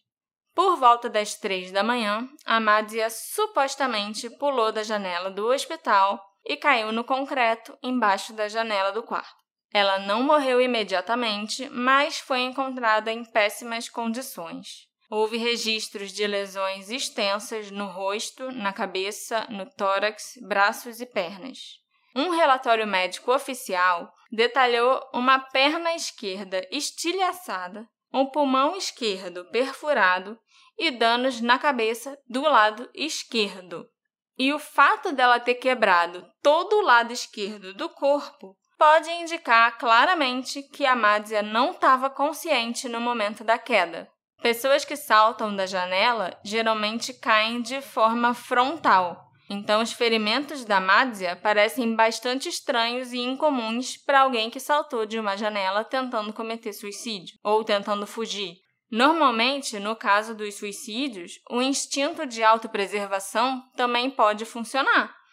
Por volta das três da manhã, a Mádia supostamente pulou da janela do hospital e caiu no concreto embaixo da janela do quarto. Ela não morreu imediatamente, mas foi encontrada em péssimas condições. Houve registros de lesões extensas no rosto, na cabeça, no tórax, braços e pernas. Um relatório médico oficial detalhou uma perna esquerda estilhaçada, um pulmão esquerdo perfurado e danos na cabeça do lado esquerdo. E o fato dela ter quebrado todo o lado esquerdo do corpo pode indicar claramente que a Mádia não estava consciente no momento da queda. Pessoas que saltam da janela geralmente caem de forma frontal, então os ferimentos da Mádia parecem bastante estranhos e incomuns para alguém que saltou de uma janela tentando cometer suicídio ou tentando fugir. Normalmente, no caso dos suicídios, o instinto de autopreservação também pode funcionar.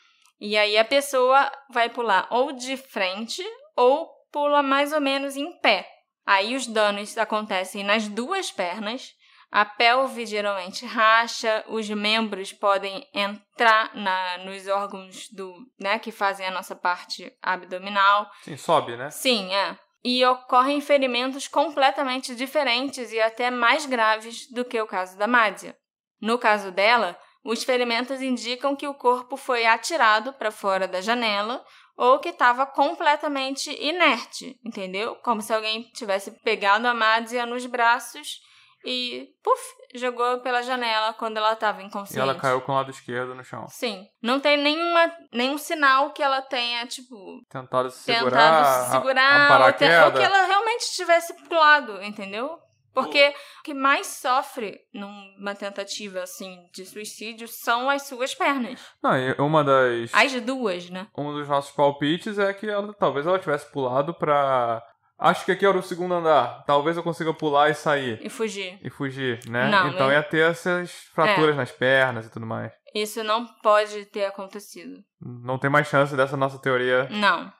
E aí a pessoa vai pular ou de frente ou pula mais ou menos em pé. Aí os danos acontecem nas duas pernas, a pelve geralmente racha, os membros podem entrar na, nos órgãos do, né, que fazem a nossa parte abdominal. Sim, sobe, né? Sim, é. E ocorrem ferimentos completamente diferentes e até mais graves do que o caso da Mádia. No caso dela, os ferimentos indicam que o corpo foi atirado para fora da janela ou que estava completamente inerte, entendeu? Como se alguém tivesse pegado a Mádia nos braços e, puf, jogou pela janela quando ela estava inconsciente. E ela caiu com o lado esquerdo no chão. Sim. Não tem nenhuma, nenhum sinal que ela tenha, tipo. Tentado se Tentado segurar. se segurar. a, a ou, te- ou que ela realmente tivesse pulado, entendeu? Porque o que mais sofre numa tentativa assim de suicídio são as suas pernas. Não, e uma das. As duas, né? Um dos nossos palpites é que ela, talvez ela tivesse pulado pra. Acho que aqui era o segundo andar. Talvez eu consiga pular e sair. E fugir. E fugir, né? Não, então mas- ia ter essas fraturas nas pernas e tudo mais. Isso não pode ter acontecido. Não tem mais chance dessa nossa teoria. Não.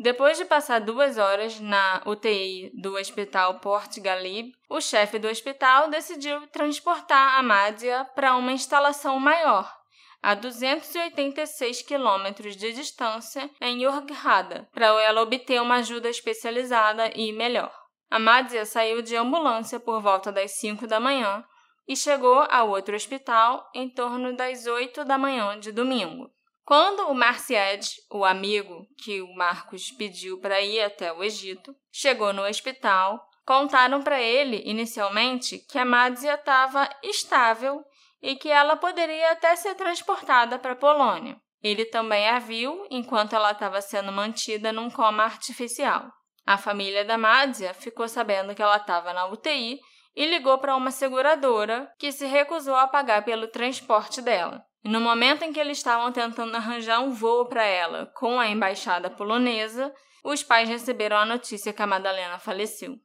Depois de passar duas horas na UTI do Hospital Port Galib, o chefe do hospital decidiu transportar a Mádia para uma instalação maior, a 286 quilômetros de distância, em Urghada, para ela obter uma ajuda especializada e melhor. A Mádia saiu de ambulância por volta das 5 da manhã e chegou ao outro hospital em torno das 8 da manhã de domingo. Quando o Marcied, o amigo que o Marcos pediu para ir até o Egito, chegou no hospital, contaram para ele, inicialmente, que a Mádia estava estável e que ela poderia até ser transportada para a Polônia. Ele também a viu enquanto ela estava sendo mantida num coma artificial. A família da Mádia ficou sabendo que ela estava na UTI e ligou para uma seguradora que se recusou a pagar pelo transporte dela. No momento em que eles estavam tentando arranjar um voo para ela com a embaixada polonesa, os pais receberam a notícia que a Madalena faleceu.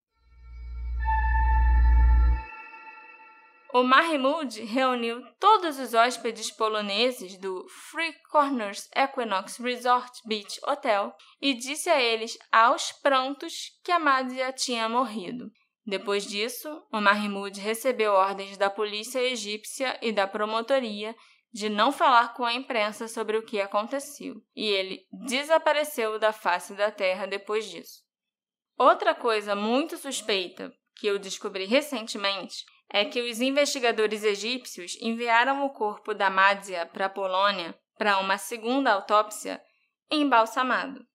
O Mahmoud reuniu todos os hóspedes poloneses do Free Corners Equinox Resort Beach Hotel e disse a eles aos prantos que a Mádia tinha morrido. Depois disso, o Mahmoud recebeu ordens da polícia egípcia e da promotoria de não falar com a imprensa sobre o que aconteceu, e ele desapareceu da face da terra depois disso. Outra coisa muito suspeita que eu descobri recentemente é que os investigadores egípcios enviaram o corpo da Mádia para a Polônia para uma segunda autópsia embalsamado.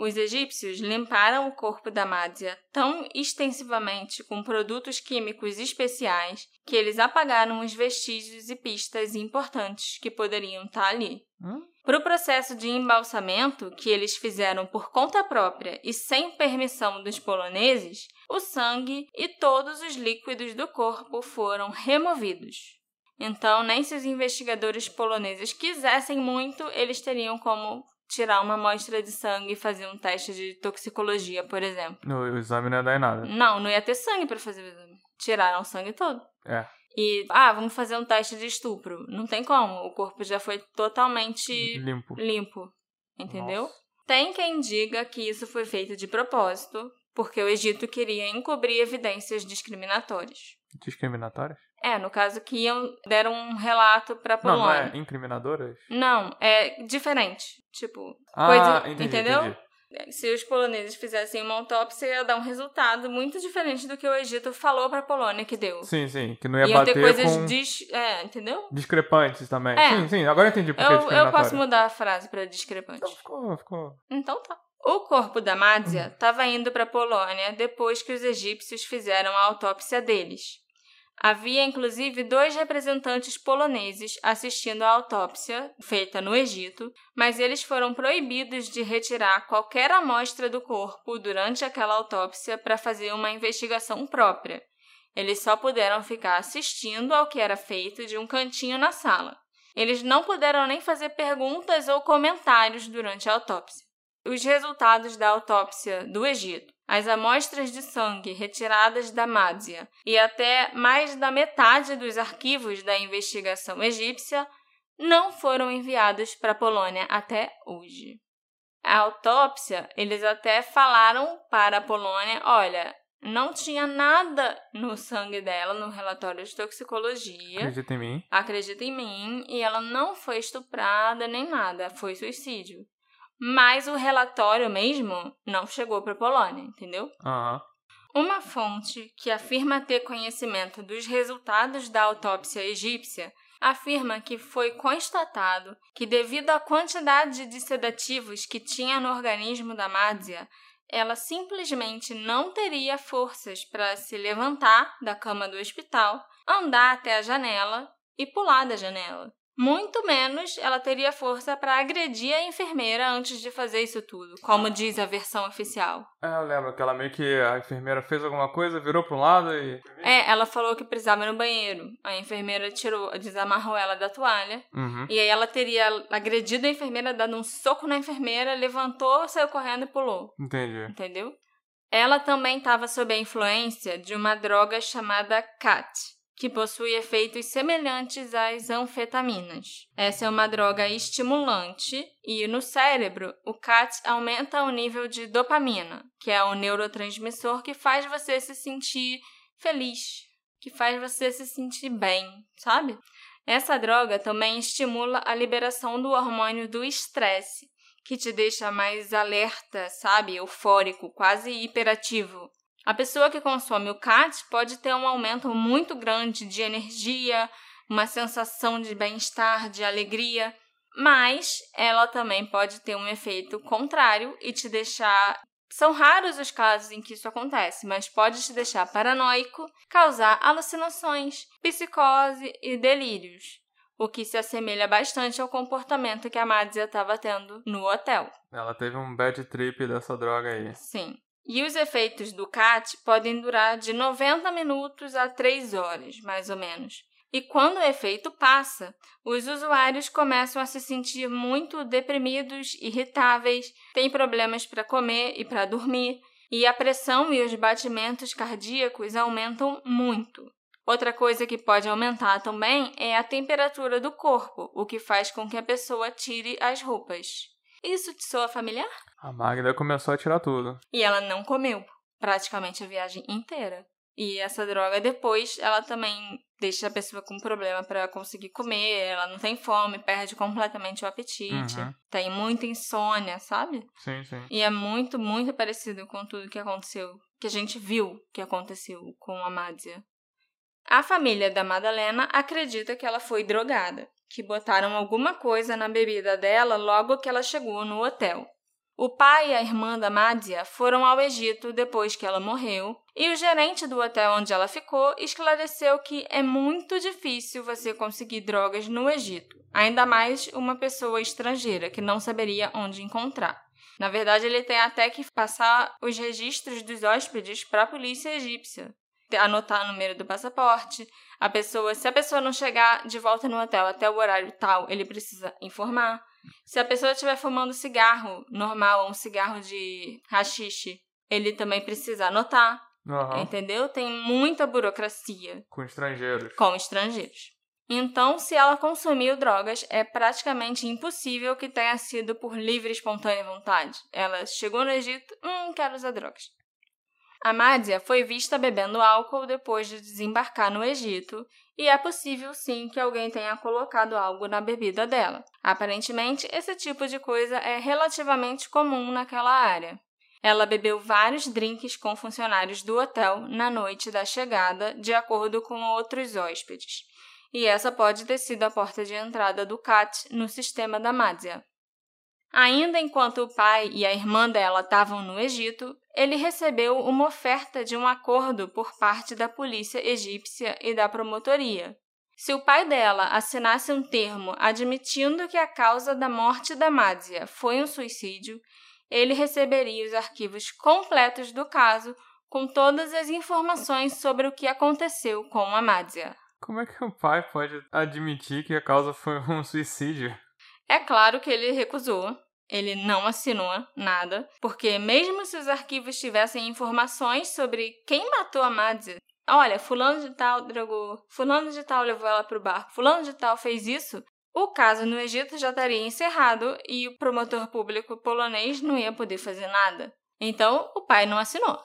Os egípcios limparam o corpo da Mádia tão extensivamente com produtos químicos especiais que eles apagaram os vestígios e pistas importantes que poderiam estar ali. Hum? Para o processo de embalsamento, que eles fizeram por conta própria e sem permissão dos poloneses, o sangue e todos os líquidos do corpo foram removidos. Então, nem se os investigadores poloneses quisessem muito, eles teriam como tirar uma amostra de sangue e fazer um teste de toxicologia, por exemplo. O exame não ia dar em nada. Não, não ia ter sangue para fazer o exame. Tiraram o sangue todo. É. E, ah, vamos fazer um teste de estupro. Não tem como. O corpo já foi totalmente Limpo. limpo. Entendeu? Nossa. Tem quem diga que isso foi feito de propósito, porque o Egito queria encobrir evidências discriminatórias. Discriminatórias? É, no caso que iam, deram um relato pra Não, não Polônia. é incriminadoras? Não, é diferente. Tipo, Ah, Coisa- entendi, entendeu? entendi. se os poloneses fizessem uma autópsia, ia dar um resultado muito diferente do que o Egito falou pra Polônia que deu. Sim, sim, que não ia Iam ter bater coisas com dis... É, entendeu? discrepantes também. É. Sim, sim, agora eu entendi porque é Eu, eu posso mudar a frase pra discrepante. Então ficou, ficou... Então tá. O corpo da Mádzia estava indo para a Polônia depois que os egípcios fizeram a autópsia deles. Havia inclusive dois representantes poloneses assistindo à autópsia feita no Egito, mas eles foram proibidos de retirar qualquer amostra do corpo durante aquela autópsia para fazer uma investigação própria. Eles só puderam ficar assistindo ao que era feito de um cantinho na sala. Eles não puderam nem fazer perguntas ou comentários durante a autópsia. Os resultados da autópsia do Egito, as amostras de sangue retiradas da Mádzia e até mais da metade dos arquivos da investigação egípcia não foram enviados para a Polônia até hoje. A autópsia, eles até falaram para a Polônia, olha, não tinha nada no sangue dela no relatório de toxicologia. Acredita em mim. Acredita em mim, e ela não foi estuprada nem nada, foi suicídio. Mas o relatório mesmo não chegou para a Polônia, entendeu? Aham. Uma fonte que afirma ter conhecimento dos resultados da autópsia egípcia afirma que foi constatado que, devido à quantidade de sedativos que tinha no organismo da Mádzia, ela simplesmente não teria forças para se levantar da cama do hospital, andar até a janela e pular da janela. Muito menos ela teria força para agredir a enfermeira antes de fazer isso tudo, como diz a versão oficial. É, eu lembro que ela meio que a enfermeira fez alguma coisa, virou para um lado e. É, ela falou que precisava ir no banheiro. A enfermeira tirou, desamarrou ela da toalha. Uhum. E aí ela teria agredido a enfermeira, dado um soco na enfermeira, levantou, saiu correndo e pulou. Entendi. Entendeu? Ela também estava sob a influência de uma droga chamada CAT, que possui efeitos semelhantes às anfetaminas. Essa é uma droga estimulante e no cérebro o CAT aumenta o nível de dopamina, que é o neurotransmissor que faz você se sentir feliz, que faz você se sentir bem, sabe? Essa droga também estimula a liberação do hormônio do estresse, que te deixa mais alerta, sabe? Eufórico, quase hiperativo. A pessoa que consome o CAT pode ter um aumento muito grande de energia, uma sensação de bem-estar, de alegria, mas ela também pode ter um efeito contrário e te deixar. São raros os casos em que isso acontece, mas pode te deixar paranoico, causar alucinações, psicose e delírios, o que se assemelha bastante ao comportamento que a Madzia estava tendo no hotel. Ela teve um bad trip dessa droga aí. Sim. E os efeitos do CAT podem durar de 90 minutos a 3 horas, mais ou menos. E quando o efeito passa, os usuários começam a se sentir muito deprimidos, irritáveis, têm problemas para comer e para dormir, e a pressão e os batimentos cardíacos aumentam muito. Outra coisa que pode aumentar também é a temperatura do corpo, o que faz com que a pessoa tire as roupas. Isso te soa familiar? A Magda começou a tirar tudo. E ela não comeu praticamente a viagem inteira. E essa droga depois, ela também deixa a pessoa com problema para conseguir comer, ela não tem fome, perde completamente o apetite, Uhum. tem muita insônia, sabe? Sim, sim. E é muito, muito parecido com tudo que aconteceu, que a gente viu que aconteceu com a Mádzia. A família da Madalena acredita que ela foi drogada, que botaram alguma coisa na bebida dela logo que ela chegou no hotel. O pai e a irmã da Madzia foram ao Egito depois que ela morreu, e o gerente do hotel onde ela ficou esclareceu que é muito difícil você conseguir drogas no Egito, ainda mais uma pessoa estrangeira que não saberia onde encontrar. Na verdade, ele tem até que passar os registros dos hóspedes para a polícia egípcia, anotar o número do passaporte. A pessoa, se a pessoa não chegar de volta no hotel até o horário tal, ele precisa informar. Se a pessoa estiver fumando cigarro normal ou um cigarro de rachixe, ele também precisa anotar. Aham. Entendeu? Tem muita burocracia Com estrangeiros. com estrangeiros. Então, se ela consumiu drogas, é praticamente impossível que tenha sido por livre e espontânea vontade. Ela chegou no Egito, hum, quero usar drogas. A Mádia foi vista bebendo álcool depois de desembarcar no Egito, e é possível sim que alguém tenha colocado algo na bebida dela. Aparentemente, esse tipo de coisa é relativamente comum naquela área. Ela bebeu vários drinks com funcionários do hotel na noite da chegada, de acordo com outros hóspedes. E essa pode ter sido a porta de entrada do CAT no sistema da Mádia. Ainda enquanto o pai e a irmã dela estavam no Egito, ele recebeu uma oferta de um acordo por parte da polícia egípcia e da promotoria. Se o pai dela assinasse um termo admitindo que a causa da morte da Mádia foi um suicídio, ele receberia os arquivos completos do caso com todas as informações sobre o que aconteceu com a Mádia. Como é que o pai pode admitir que a causa foi um suicídio? É claro que ele recusou. Ele não assinou nada, porque mesmo se os arquivos tivessem informações sobre quem matou a Madzia, olha, fulano de tal drogou, fulano de tal levou ela pro barco, fulano de tal fez isso, o caso no Egito já estaria encerrado e o promotor público polonês não ia poder fazer nada. Então, o pai não assinou.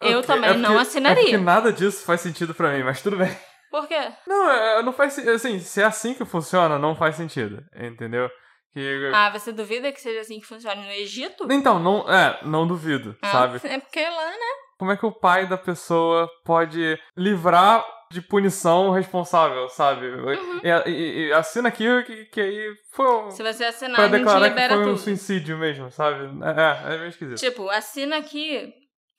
Eu Ok, também é não porque- assinaria. É porque nada disso faz sentido pra mim, mas tudo bem. Por quê? Não, é, não faz sentido. Assim, se é assim que funciona, não faz sentido. Entendeu? Que... Ah, você duvida que seja assim que funciona no Egito? Então, não, é, não duvido, Ah, sabe? É porque lá, né? Como é que o pai da pessoa pode livrar de punição o responsável, sabe? Uhum. E, e- e assina aqui que, que aí foi um- Se você assinar, pra a gente declarar que foi um tudo. suicídio mesmo, sabe? É, é meio esquisito. Tipo, assina aqui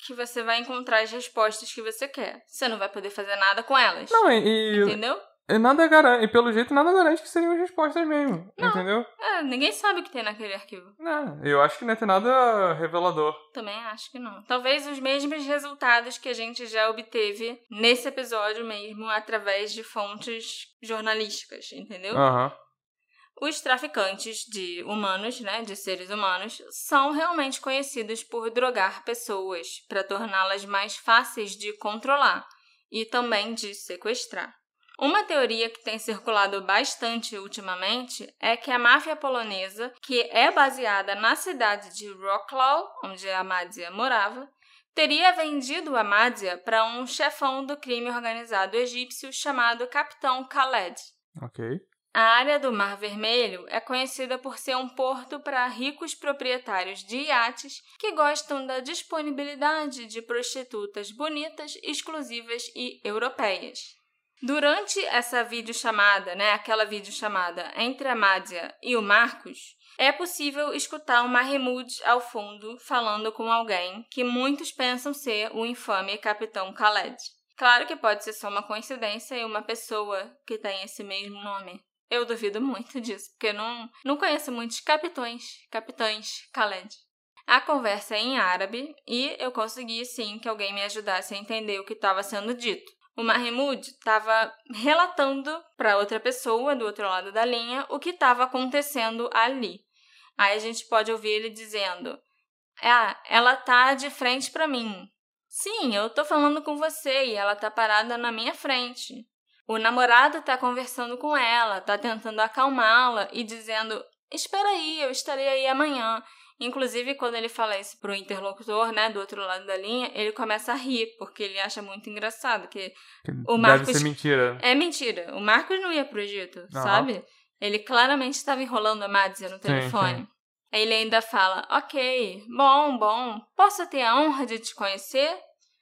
que você vai encontrar as respostas que você quer. Você não vai poder fazer nada com elas. Não, e- Entendeu? E nada garante, e pelo jeito nada garante que seriam as respostas mesmo, entendeu? É, ninguém sabe o que tem naquele arquivo. Não, eu acho que não tem nada revelador. Também acho que não. Talvez os mesmos resultados que a gente já obteve nesse episódio mesmo, através de fontes jornalísticas, entendeu? Aham. Os traficantes de humanos, né, de seres humanos, são realmente conhecidos por drogar pessoas para torná-las mais fáceis de controlar e também de sequestrar. Uma teoria que tem circulado bastante ultimamente é que a máfia polonesa, que é baseada na cidade de Wrocław, onde a Madzia morava, teria vendido a Madzia para um chefão do crime organizado egípcio chamado Capitão Khaled. Ok. A área do Mar Vermelho é conhecida por ser um porto para ricos proprietários de iates que gostam da disponibilidade de prostitutas bonitas, exclusivas e europeias. Durante essa videochamada, né, aquela videochamada entre a Mádia e o Marcos, é possível escutar o Mahmoud ao fundo falando com alguém que muitos pensam ser o infame Capitão Khaled. Claro que pode ser só uma coincidência e uma pessoa que tem esse mesmo nome. Eu duvido muito disso, porque não, não conheço muitos capitões, capitães Khaled. A conversa é em árabe e eu consegui sim que alguém me ajudasse a entender o que estava sendo dito. O Mahmoud estava relatando para outra pessoa do outro lado da linha o que estava acontecendo ali. Aí a gente pode ouvir ele dizendo: Ah, ela tá de frente para mim. Sim, eu tô falando com você e ela tá parada na minha frente. O namorado tá conversando com ela, tá tentando acalmá-la e dizendo: Espera aí, eu estarei aí amanhã. Inclusive, quando ele fala isso pro interlocutor, né, do outro lado da linha, ele começa a rir, porque ele acha muito engraçado, que O Deve Marcos- ser mentira. é mentira. O Marcos não ia pro Egito, Aham. sabe? Ele claramente estava enrolando a Madzia no telefone. sim. Aí ele ainda fala: Ok, bom, bom. Posso ter a honra de te conhecer?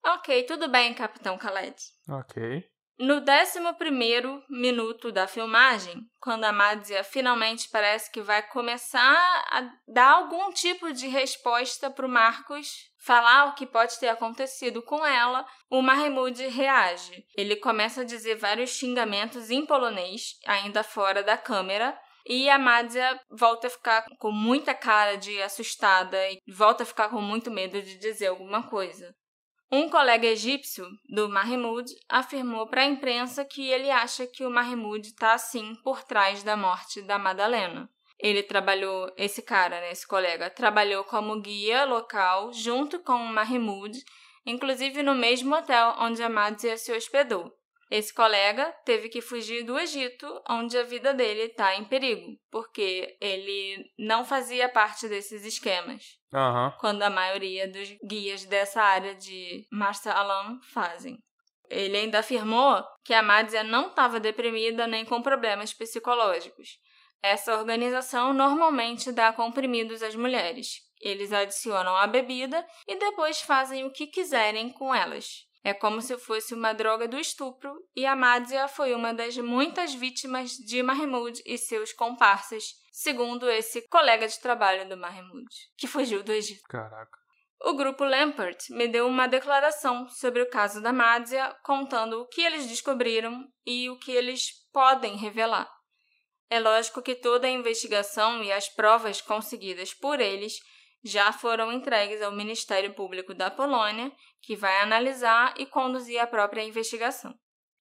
Ok, tudo bem, Capitão Khaled. Ok. No 11 minuto da filmagem, quando a Madzia finalmente parece que vai começar a dar algum tipo de resposta para o Marcos falar o que pode ter acontecido com ela, o Mahmoud reage. Ele começa a dizer vários xingamentos em polonês, ainda fora da câmera, e a Madzia volta a ficar com muita cara de assustada e volta a ficar com muito medo de dizer alguma coisa. Um colega egípcio do Mahmoud afirmou para a imprensa que ele acha que o Mahmoud está assim por trás da morte da Madalena. Ele trabalhou, esse cara, né, esse colega, trabalhou como guia local junto com o Mahmoud, inclusive no mesmo hotel onde a Madzia se hospedou. Esse colega teve que fugir do Egito, onde a vida dele está em perigo, porque ele não fazia parte desses esquemas. Uhum. Quando a maioria dos guias dessa área de Marsa Alam fazem. Ele ainda afirmou que a Madzia não estava deprimida nem com problemas psicológicos. Essa organização normalmente dá comprimidos às mulheres. Eles adicionam a bebida e depois fazem o que quiserem com elas. É como se fosse uma droga do estupro, e a Madzia foi uma das muitas vítimas de Mahmoud e seus comparsas, segundo esse colega de trabalho do Mahmoud, que fugiu do Egito. Caraca. O grupo Lampert me deu uma declaração sobre o caso da Madzia, contando o que eles descobriram e o que eles podem revelar. É lógico que toda a investigação e as provas conseguidas por eles já foram entregues ao Ministério Público da Polônia, que vai analisar e conduzir a própria investigação.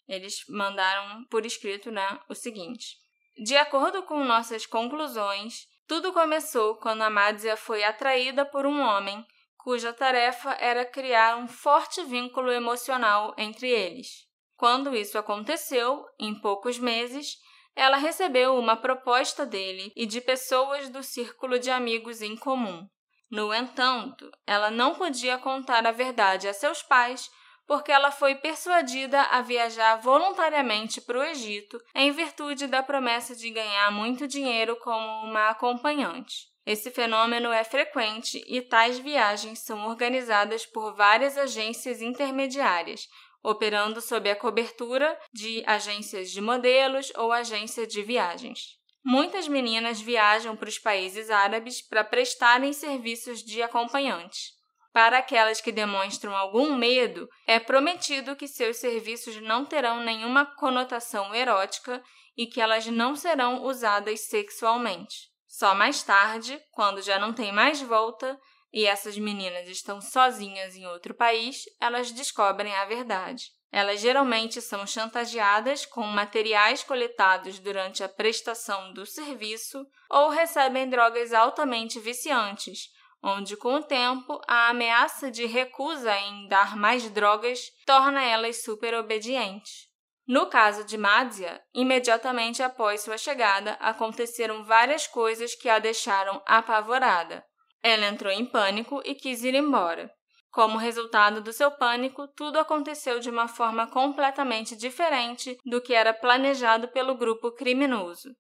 Eles mandaram por escrito né, o seguinte: De acordo com nossas conclusões, tudo começou quando a Madzia foi atraída por um homem cuja tarefa era criar um forte vínculo emocional entre eles. Quando isso aconteceu, em poucos meses, ela recebeu uma proposta dele e de pessoas do círculo de amigos em comum. No entanto, ela não podia contar a verdade a seus pais porque ela foi persuadida a viajar voluntariamente para o Egito em virtude da promessa de ganhar muito dinheiro como uma acompanhante. Esse fenômeno é frequente e tais viagens são organizadas por várias agências intermediárias, operando sob a cobertura de agências de modelos ou agências de viagens. Muitas meninas viajam para os países árabes para prestarem serviços de acompanhante. Para aquelas que demonstram algum medo, é prometido que seus serviços não terão nenhuma conotação erótica e que elas não serão usadas sexualmente. Só mais tarde, quando já não tem mais volta e essas meninas estão sozinhas em outro país, elas descobrem a verdade. Elas geralmente são chantageadas com materiais coletados durante a prestação do serviço ou recebem drogas altamente viciantes, onde, com o tempo, a ameaça de recusa em dar mais drogas torna elas super obedientes. No caso de Madzia, imediatamente após sua chegada, aconteceram várias coisas que a deixaram apavorada. Ela entrou em pânico e quis ir embora. Como resultado do seu pânico, tudo aconteceu de uma forma completamente diferente do que era planejado pelo grupo criminoso.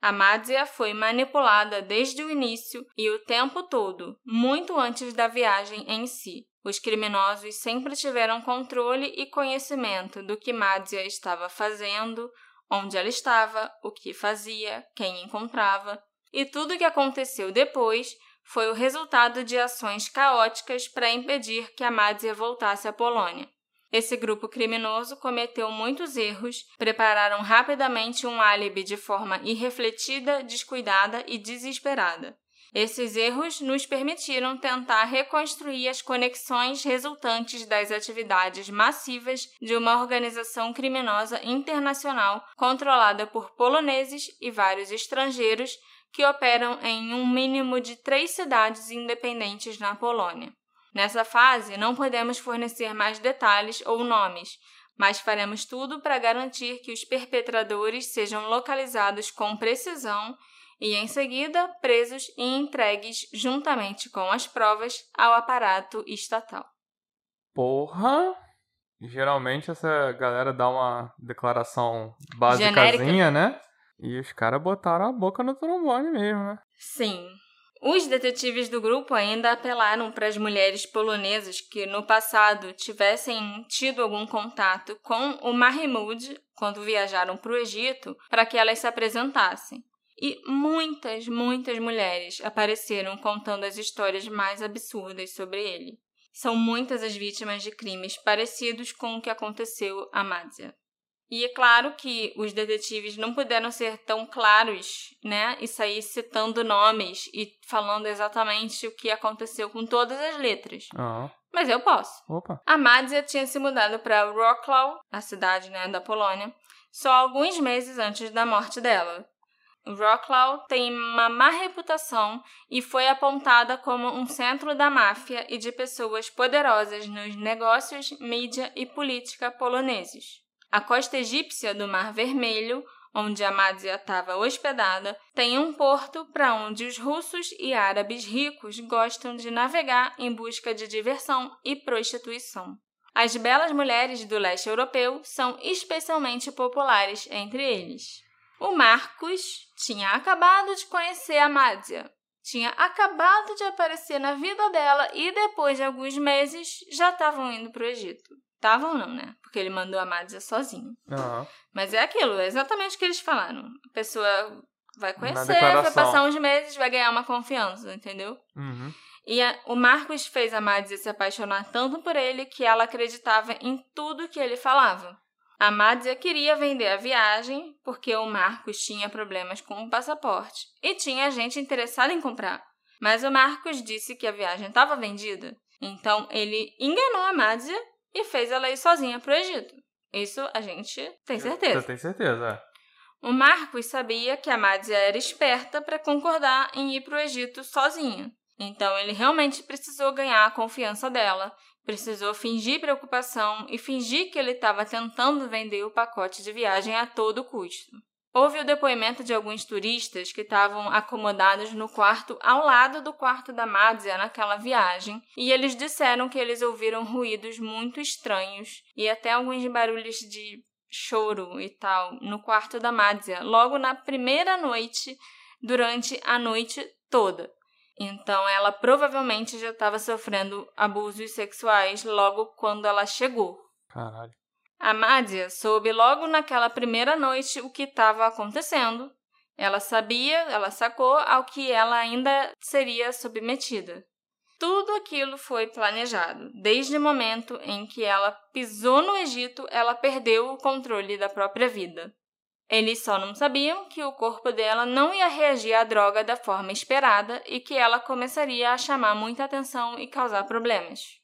A Madzia foi manipulada desde o início e o tempo todo, muito antes da viagem em si. Os criminosos sempre tiveram controle e conhecimento do que Madzia estava fazendo, onde ela estava, o que fazia, quem encontrava, e tudo o que aconteceu depois foi o resultado de ações caóticas para impedir que a Madzia voltasse à Polônia. Esse grupo criminoso cometeu muitos erros, prepararam rapidamente um álibi de forma irrefletida, descuidada e desesperada. Esses erros nos permitiram tentar reconstruir as conexões resultantes das atividades massivas de uma organização criminosa internacional controlada por poloneses e vários estrangeiros que operam em um mínimo de três cidades independentes na Polônia. Nessa fase, não podemos fornecer mais detalhes ou nomes, mas faremos tudo para garantir que os perpetradores sejam localizados com precisão e, em seguida, presos e entregues juntamente com as provas ao aparato estatal. Porra! Geralmente essa galera dá uma declaração básicazinha, né? E os caras botaram a boca no trombone mesmo, né? Sim. Os detetives do grupo ainda apelaram para as mulheres polonesas que no passado tivessem tido algum contato com o Mahmoud quando viajaram para o Egito para que elas se apresentassem. E muitas, muitas mulheres apareceram contando as histórias mais absurdas sobre ele. São muitas as vítimas de crimes parecidos com o que aconteceu a Madzia. E é claro que os detetives não puderam ser tão claros, né? E sair citando nomes e falando exatamente o que aconteceu com todas as letras. Mas eu posso. Opa. A Madzia tinha se mudado para Wrocław, a cidade né, da Polônia, só alguns meses antes da morte dela. Wrocław tem uma má reputação e foi apontada como um centro da máfia e de pessoas poderosas nos negócios, mídia e política poloneses. A costa egípcia do Mar Vermelho, onde a Madzia estava hospedada, tem um porto para onde os russos e árabes ricos gostam de navegar em busca de diversão e prostituição. As belas mulheres do leste europeu são especialmente populares entre eles. O Marcos tinha acabado de conhecer a Madzia, tinha acabado de aparecer na vida dela e depois de alguns meses já estavam indo para o Egito. Estavam não, né? Porque ele mandou a Madzia sozinho. Aham. Mas é aquilo, é exatamente o que eles falaram. A pessoa vai conhecer, vai passar uns meses, vai ganhar uma confiança, entendeu? Uhum. E a- o Marcos fez a Madzia se apaixonar tanto por ele que ela acreditava em tudo que ele falava. A Madzia queria vender a viagem porque o Marcos tinha problemas com o passaporte e tinha gente interessada em comprar. Mas o Marcos disse que a viagem estava vendida. Então ele enganou a Madzia e fez ela ir sozinha para o Egito. Isso a gente tem certeza. Você tem certeza, é. O Marcos sabia que a Madzia era esperta para concordar em ir para o Egito sozinha. Então ele realmente precisou ganhar a confiança dela, precisou fingir preocupação e fingir que ele estava tentando vender o pacote de viagem a todo custo. Houve o depoimento de alguns turistas que estavam acomodados no quarto ao lado do quarto da Madzia naquela viagem, e eles disseram que eles ouviram ruídos muito estranhos e até alguns barulhos de choro e tal no quarto da Madzia, logo na primeira noite, durante a noite toda. Então ela provavelmente já estava sofrendo abusos sexuais logo quando ela chegou. Caralho. A Madzia soube logo naquela primeira noite o que estava acontecendo. Ela sabia, ela sacou ao que ela ainda seria submetida. Tudo aquilo foi planejado. Desde o momento em que ela pisou no Egito, ela perdeu o controle da própria vida. Eles só não sabiam que o corpo dela não ia reagir à droga da forma esperada e que ela começaria a chamar muita atenção e causar problemas.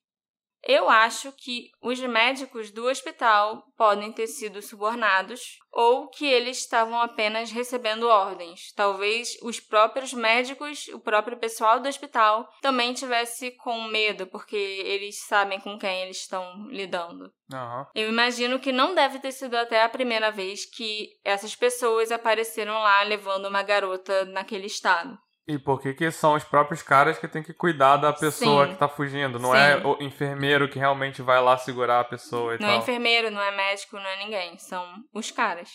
Eu acho que os médicos do hospital podem ter sido subornados ou que eles estavam apenas recebendo ordens. Talvez os próprios médicos, o próprio pessoal do hospital também tivesse com medo, porque eles sabem com quem eles estão lidando. Aham. Eu imagino que não deve ter sido até a primeira vez que essas pessoas apareceram lá levando uma garota naquele estado. E por que que são os próprios caras que tem que cuidar da pessoa Sim. que tá fugindo? Não Sim. é o enfermeiro que realmente vai lá segurar a pessoa e Não é tal. enfermeiro, não é médico, não é ninguém. São os caras.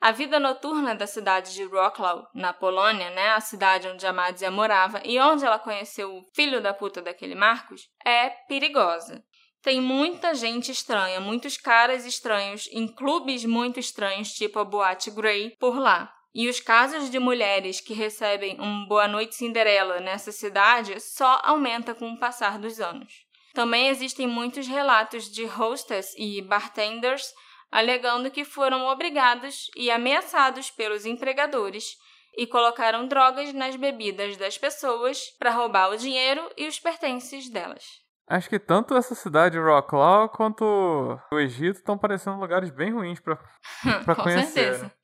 A vida noturna da cidade de Wrocław, na Polônia, né, a cidade onde a Madzia morava e onde ela conheceu o filho da puta daquele Marcos, é perigosa. Tem muita gente estranha, muitos caras estranhos, em clubes muito estranhos, tipo a Boate Grey, por lá. E os casos de mulheres que recebem um Boa Noite Cinderela nessa cidade só aumenta com o passar dos anos. Também existem muitos relatos de hostess e bartenders alegando que foram obrigados e ameaçados pelos empregadores e colocaram drogas nas bebidas das pessoas para roubar o dinheiro e os pertences delas. Acho que tanto essa cidade Wrocław quanto o Egito estão parecendo lugares bem ruins Com conhecer. certeza.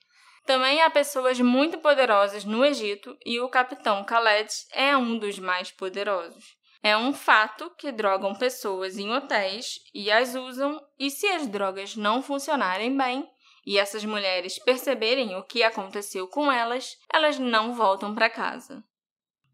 Também há pessoas muito poderosas no Egito e o capitão Khaled é um dos mais poderosos. É um fato que drogam pessoas em hotéis e as usam, e se as drogas não funcionarem bem e essas mulheres perceberem o que aconteceu com elas, elas não voltam para casa.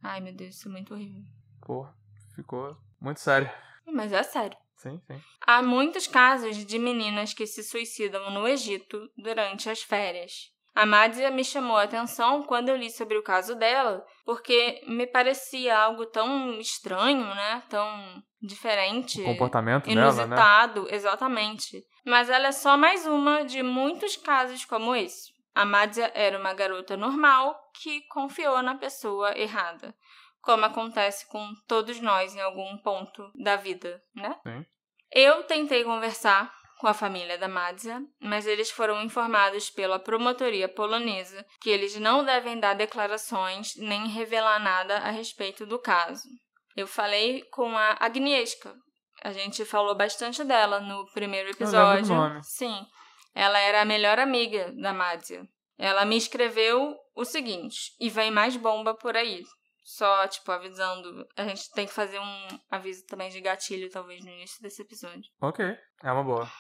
Ai meu Deus, isso é muito horrível. Pô, ficou muito sério. Mas é sério. Sim, sim. Há muitos casos de meninas que se suicidam no Egito durante as férias. A Mádia me chamou a atenção quando eu li sobre o caso dela, porque me parecia algo tão estranho, né? Tão diferente. O comportamento inusitado, dela, né? exatamente. Mas ela é só mais uma de muitos casos como esse. A Mádia era uma garota normal que confiou na pessoa errada, como acontece com todos nós em algum ponto da vida, né? Sim. Eu tentei conversar com a família da Madzia, mas eles foram informados pela promotoria polonesa que eles não devem dar declarações nem revelar nada a respeito do caso. Eu falei com a Agnieszka. A gente falou bastante dela no primeiro episódio. Sim. Ela era a melhor amiga da Madzia. Ela me escreveu o seguinte: e vem mais bomba por aí. Só, tipo, avisando. A gente tem que fazer um aviso também de gatilho, talvez, no início desse episódio. Ok, é uma boa.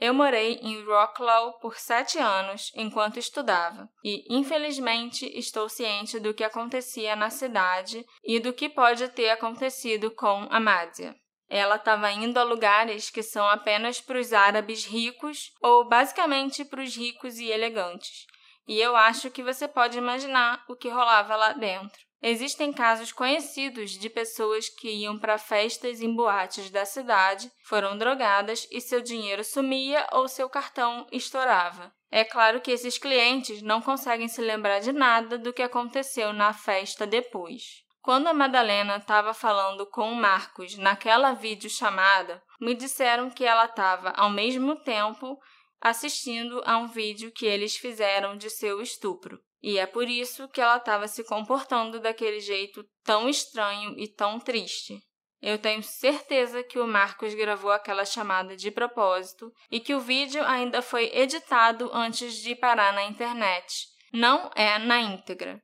Eu morei em Wrocław por sete anos enquanto estudava, e infelizmente estou ciente do que acontecia na cidade e do que pode ter acontecido com Amádia. Ela estava indo a lugares que são apenas para os árabes ricos ou basicamente para os ricos e elegantes. E eu acho que você pode imaginar o que rolava lá dentro. Existem casos conhecidos de pessoas que iam para festas em boates da cidade, foram drogadas e seu dinheiro sumia ou seu cartão estourava. É claro que esses clientes não conseguem se lembrar de nada do que aconteceu na festa depois. Quando a Madalena estava falando com o Marcos naquela videochamada, me disseram que ela estava ao mesmo tempo assistindo a um vídeo que eles fizeram de seu estupro. E é por isso que ela estava se comportando daquele jeito tão estranho e tão triste. Eu tenho certeza que o Marcos gravou aquela chamada de propósito e que o vídeo ainda foi editado antes de parar na internet. Não é na íntegra.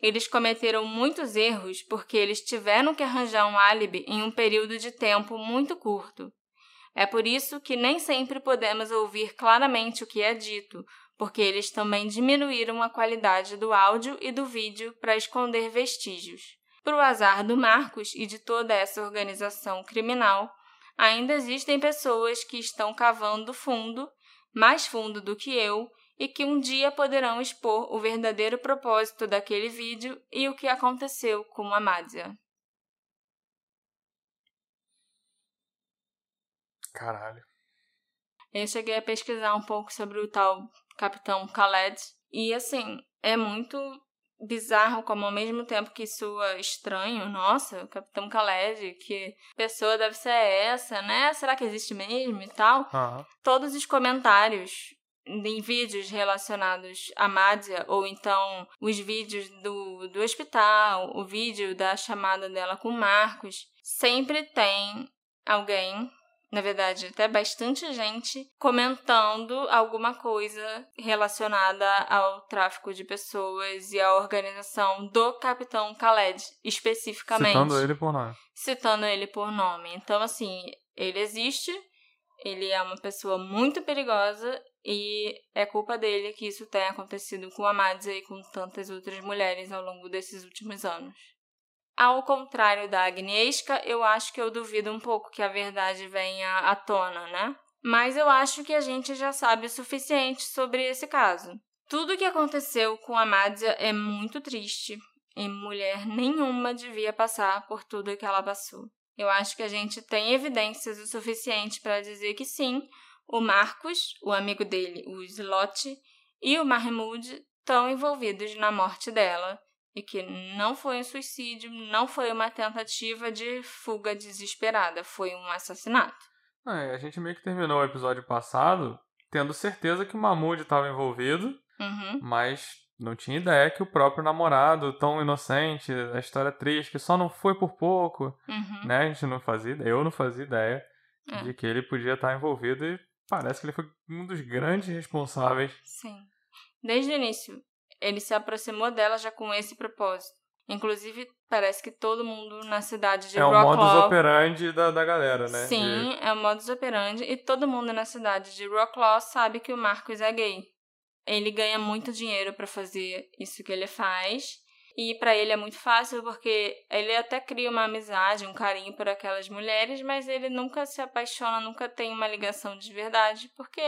Eles cometeram muitos erros porque eles tiveram que arranjar um álibi em um período de tempo muito curto. É por isso que nem sempre podemos ouvir claramente o que é dito, porque eles também diminuíram a qualidade do áudio e do vídeo para esconder vestígios. Para o azar do Marcos e de toda essa organização criminal, ainda existem pessoas que estão cavando fundo, mais fundo do que eu, e que um dia poderão expor o verdadeiro propósito daquele vídeo e o que aconteceu com a Madzia. Caralho. Eu cheguei a pesquisar um pouco sobre o tal Capitão Khaled. E assim, é muito bizarro, como ao mesmo tempo que soa estranho, nossa, o Capitão Khaled, que pessoa deve ser essa, né? Será que existe mesmo e tal? Uhum. Todos os comentários em vídeos relacionados à Mádia, ou então os vídeos do, do hospital, o vídeo da chamada dela com Marcos, sempre tem alguém na verdade, até bastante gente comentando alguma coisa relacionada ao tráfico de pessoas e à organização do Capitão Khaled, especificamente. Citando ele por nome. Citando ele por nome. Então, assim, ele existe, ele é uma pessoa muito perigosa e é culpa dele que isso tenha acontecido com a Madza e com tantas outras mulheres ao longo desses últimos anos. Ao contrário da Agnieszka, eu acho que eu duvido um pouco que a verdade venha à tona, né? Mas eu acho que a gente já sabe o suficiente sobre esse caso. Tudo o que aconteceu com a Madzia é muito triste e mulher nenhuma devia passar por tudo que ela passou. Eu acho que a gente tem evidências o suficiente para dizer que sim, o Marcos, o amigo dele, o Slot, e o Mahmoud estão envolvidos na morte dela e que não foi um suicídio, não foi uma tentativa de fuga desesperada, foi um assassinato. É, a gente meio que terminou o episódio passado tendo certeza que o Mahmoud estava envolvido, uhum. mas não tinha ideia que o próprio namorado, tão inocente, a história triste, que só não foi por pouco, uhum. né? A gente não fazia, eu não fazia ideia é. de que ele podia estar envolvido e parece que ele foi um dos grandes responsáveis. Sim. Desde o início, ele se aproximou dela já com esse propósito. Inclusive, parece que todo mundo na cidade de É o modus operandi da, da galera, né? Sim, é o modus operandi. E todo mundo na cidade de Rocklaw sabe que o Marcos é gay. Ele ganha muito dinheiro para fazer isso que ele faz. E para ele é muito fácil porque ele até cria uma amizade, um carinho por aquelas mulheres, mas ele nunca se apaixona, nunca tem uma ligação de verdade, porque.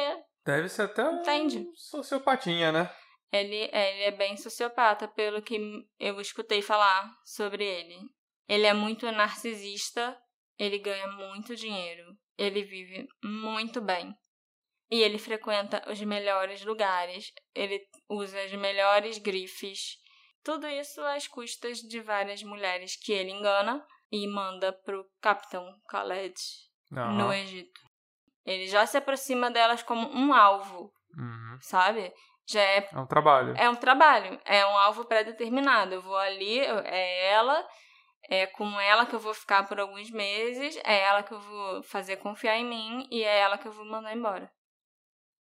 Deve ser até um Entende? sociopatinha, né? Ele, ele é bem sociopata, pelo que eu escutei falar sobre ele. Ele é muito narcisista, ele ganha muito dinheiro, ele vive muito bem. E ele frequenta os melhores lugares, ele usa as melhores grifes. Tudo isso às custas de várias mulheres que ele engana e manda pro Capitão Khaled uhum. no Egito. Ele já se aproxima delas como um alvo, uhum. sabe? Já é, é um trabalho. É um trabalho, é um alvo pré-determinado. Eu vou ali, é ela, é com ela que eu vou ficar por alguns meses, é ela que eu vou fazer confiar em mim e é ela que eu vou mandar embora.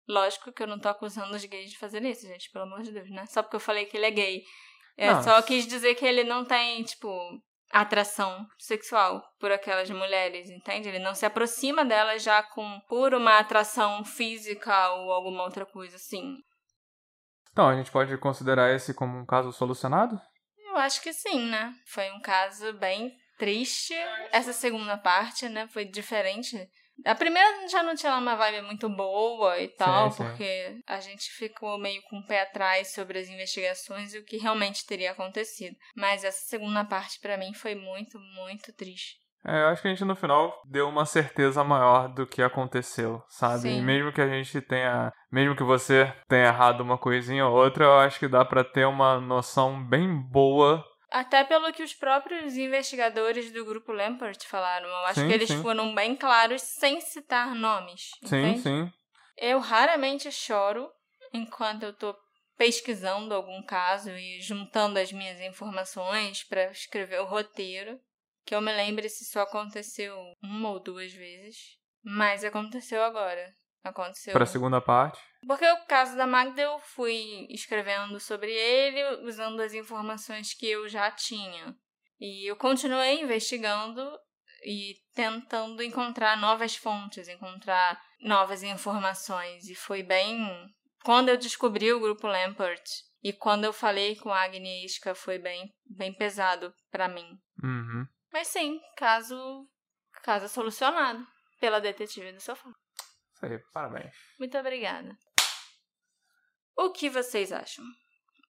Lógico que eu não tô acusando os gays de fazer isso, gente, pelo amor de Deus, né? Só porque eu falei que ele é gay. Não. só quis dizer que ele não tem, tipo, atração sexual por aquelas mulheres, entende? Ele não se aproxima delas já com por uma atração física ou alguma outra coisa assim. Então, a gente pode considerar esse como um caso solucionado? Eu acho que sim, né? Foi um caso bem triste. Essa segunda parte, né, foi diferente a primeira já não tinha uma vibe muito boa e tal, sim, sim. porque a gente ficou meio com o pé atrás sobre as investigações e o que realmente teria acontecido. Mas essa segunda parte para mim foi muito, muito triste. É, eu acho que a gente no final deu uma certeza maior do que aconteceu, sabe? Sim. E mesmo que a gente tenha, mesmo que você tenha errado uma coisinha ou outra, eu acho que dá para ter uma noção bem boa até pelo que os próprios investigadores do grupo Lampert falaram. Eu acho sim, que eles sim. foram bem claros sem citar nomes. Sim, entende? sim. Eu raramente choro enquanto eu tô pesquisando algum caso e juntando as minhas informações para escrever o roteiro. Que eu me lembre se só aconteceu uma ou duas vezes. Mas aconteceu agora. Aconteceu. Para a segunda parte. Porque o caso da Magda eu fui escrevendo sobre ele usando as informações que eu já tinha. E eu continuei investigando e tentando encontrar novas fontes, encontrar novas informações. E foi bem. Quando eu descobri o grupo Lampert e quando eu falei com a Agnieszka, foi bem, bem pesado para mim. Uhum. Mas sim, caso, caso solucionado pela detetive do sofá. Isso aí, parabéns. Muito obrigada. O que vocês acham?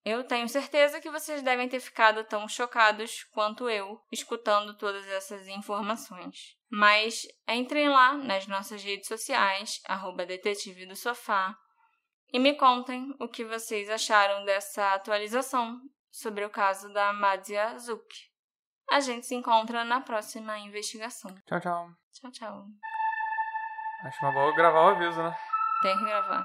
Eu tenho certeza que vocês devem ter ficado tão chocados quanto eu, escutando todas essas informações. Mas entrem lá nas nossas redes sociais, arroba detetive do sofá, e me contem o que vocês acharam dessa atualização sobre o caso da Madzia Zuk. A gente se encontra na próxima investigação. Tchau, tchau. Tchau, tchau. Acho uma boa gravar o aviso, né? Tem que gravar.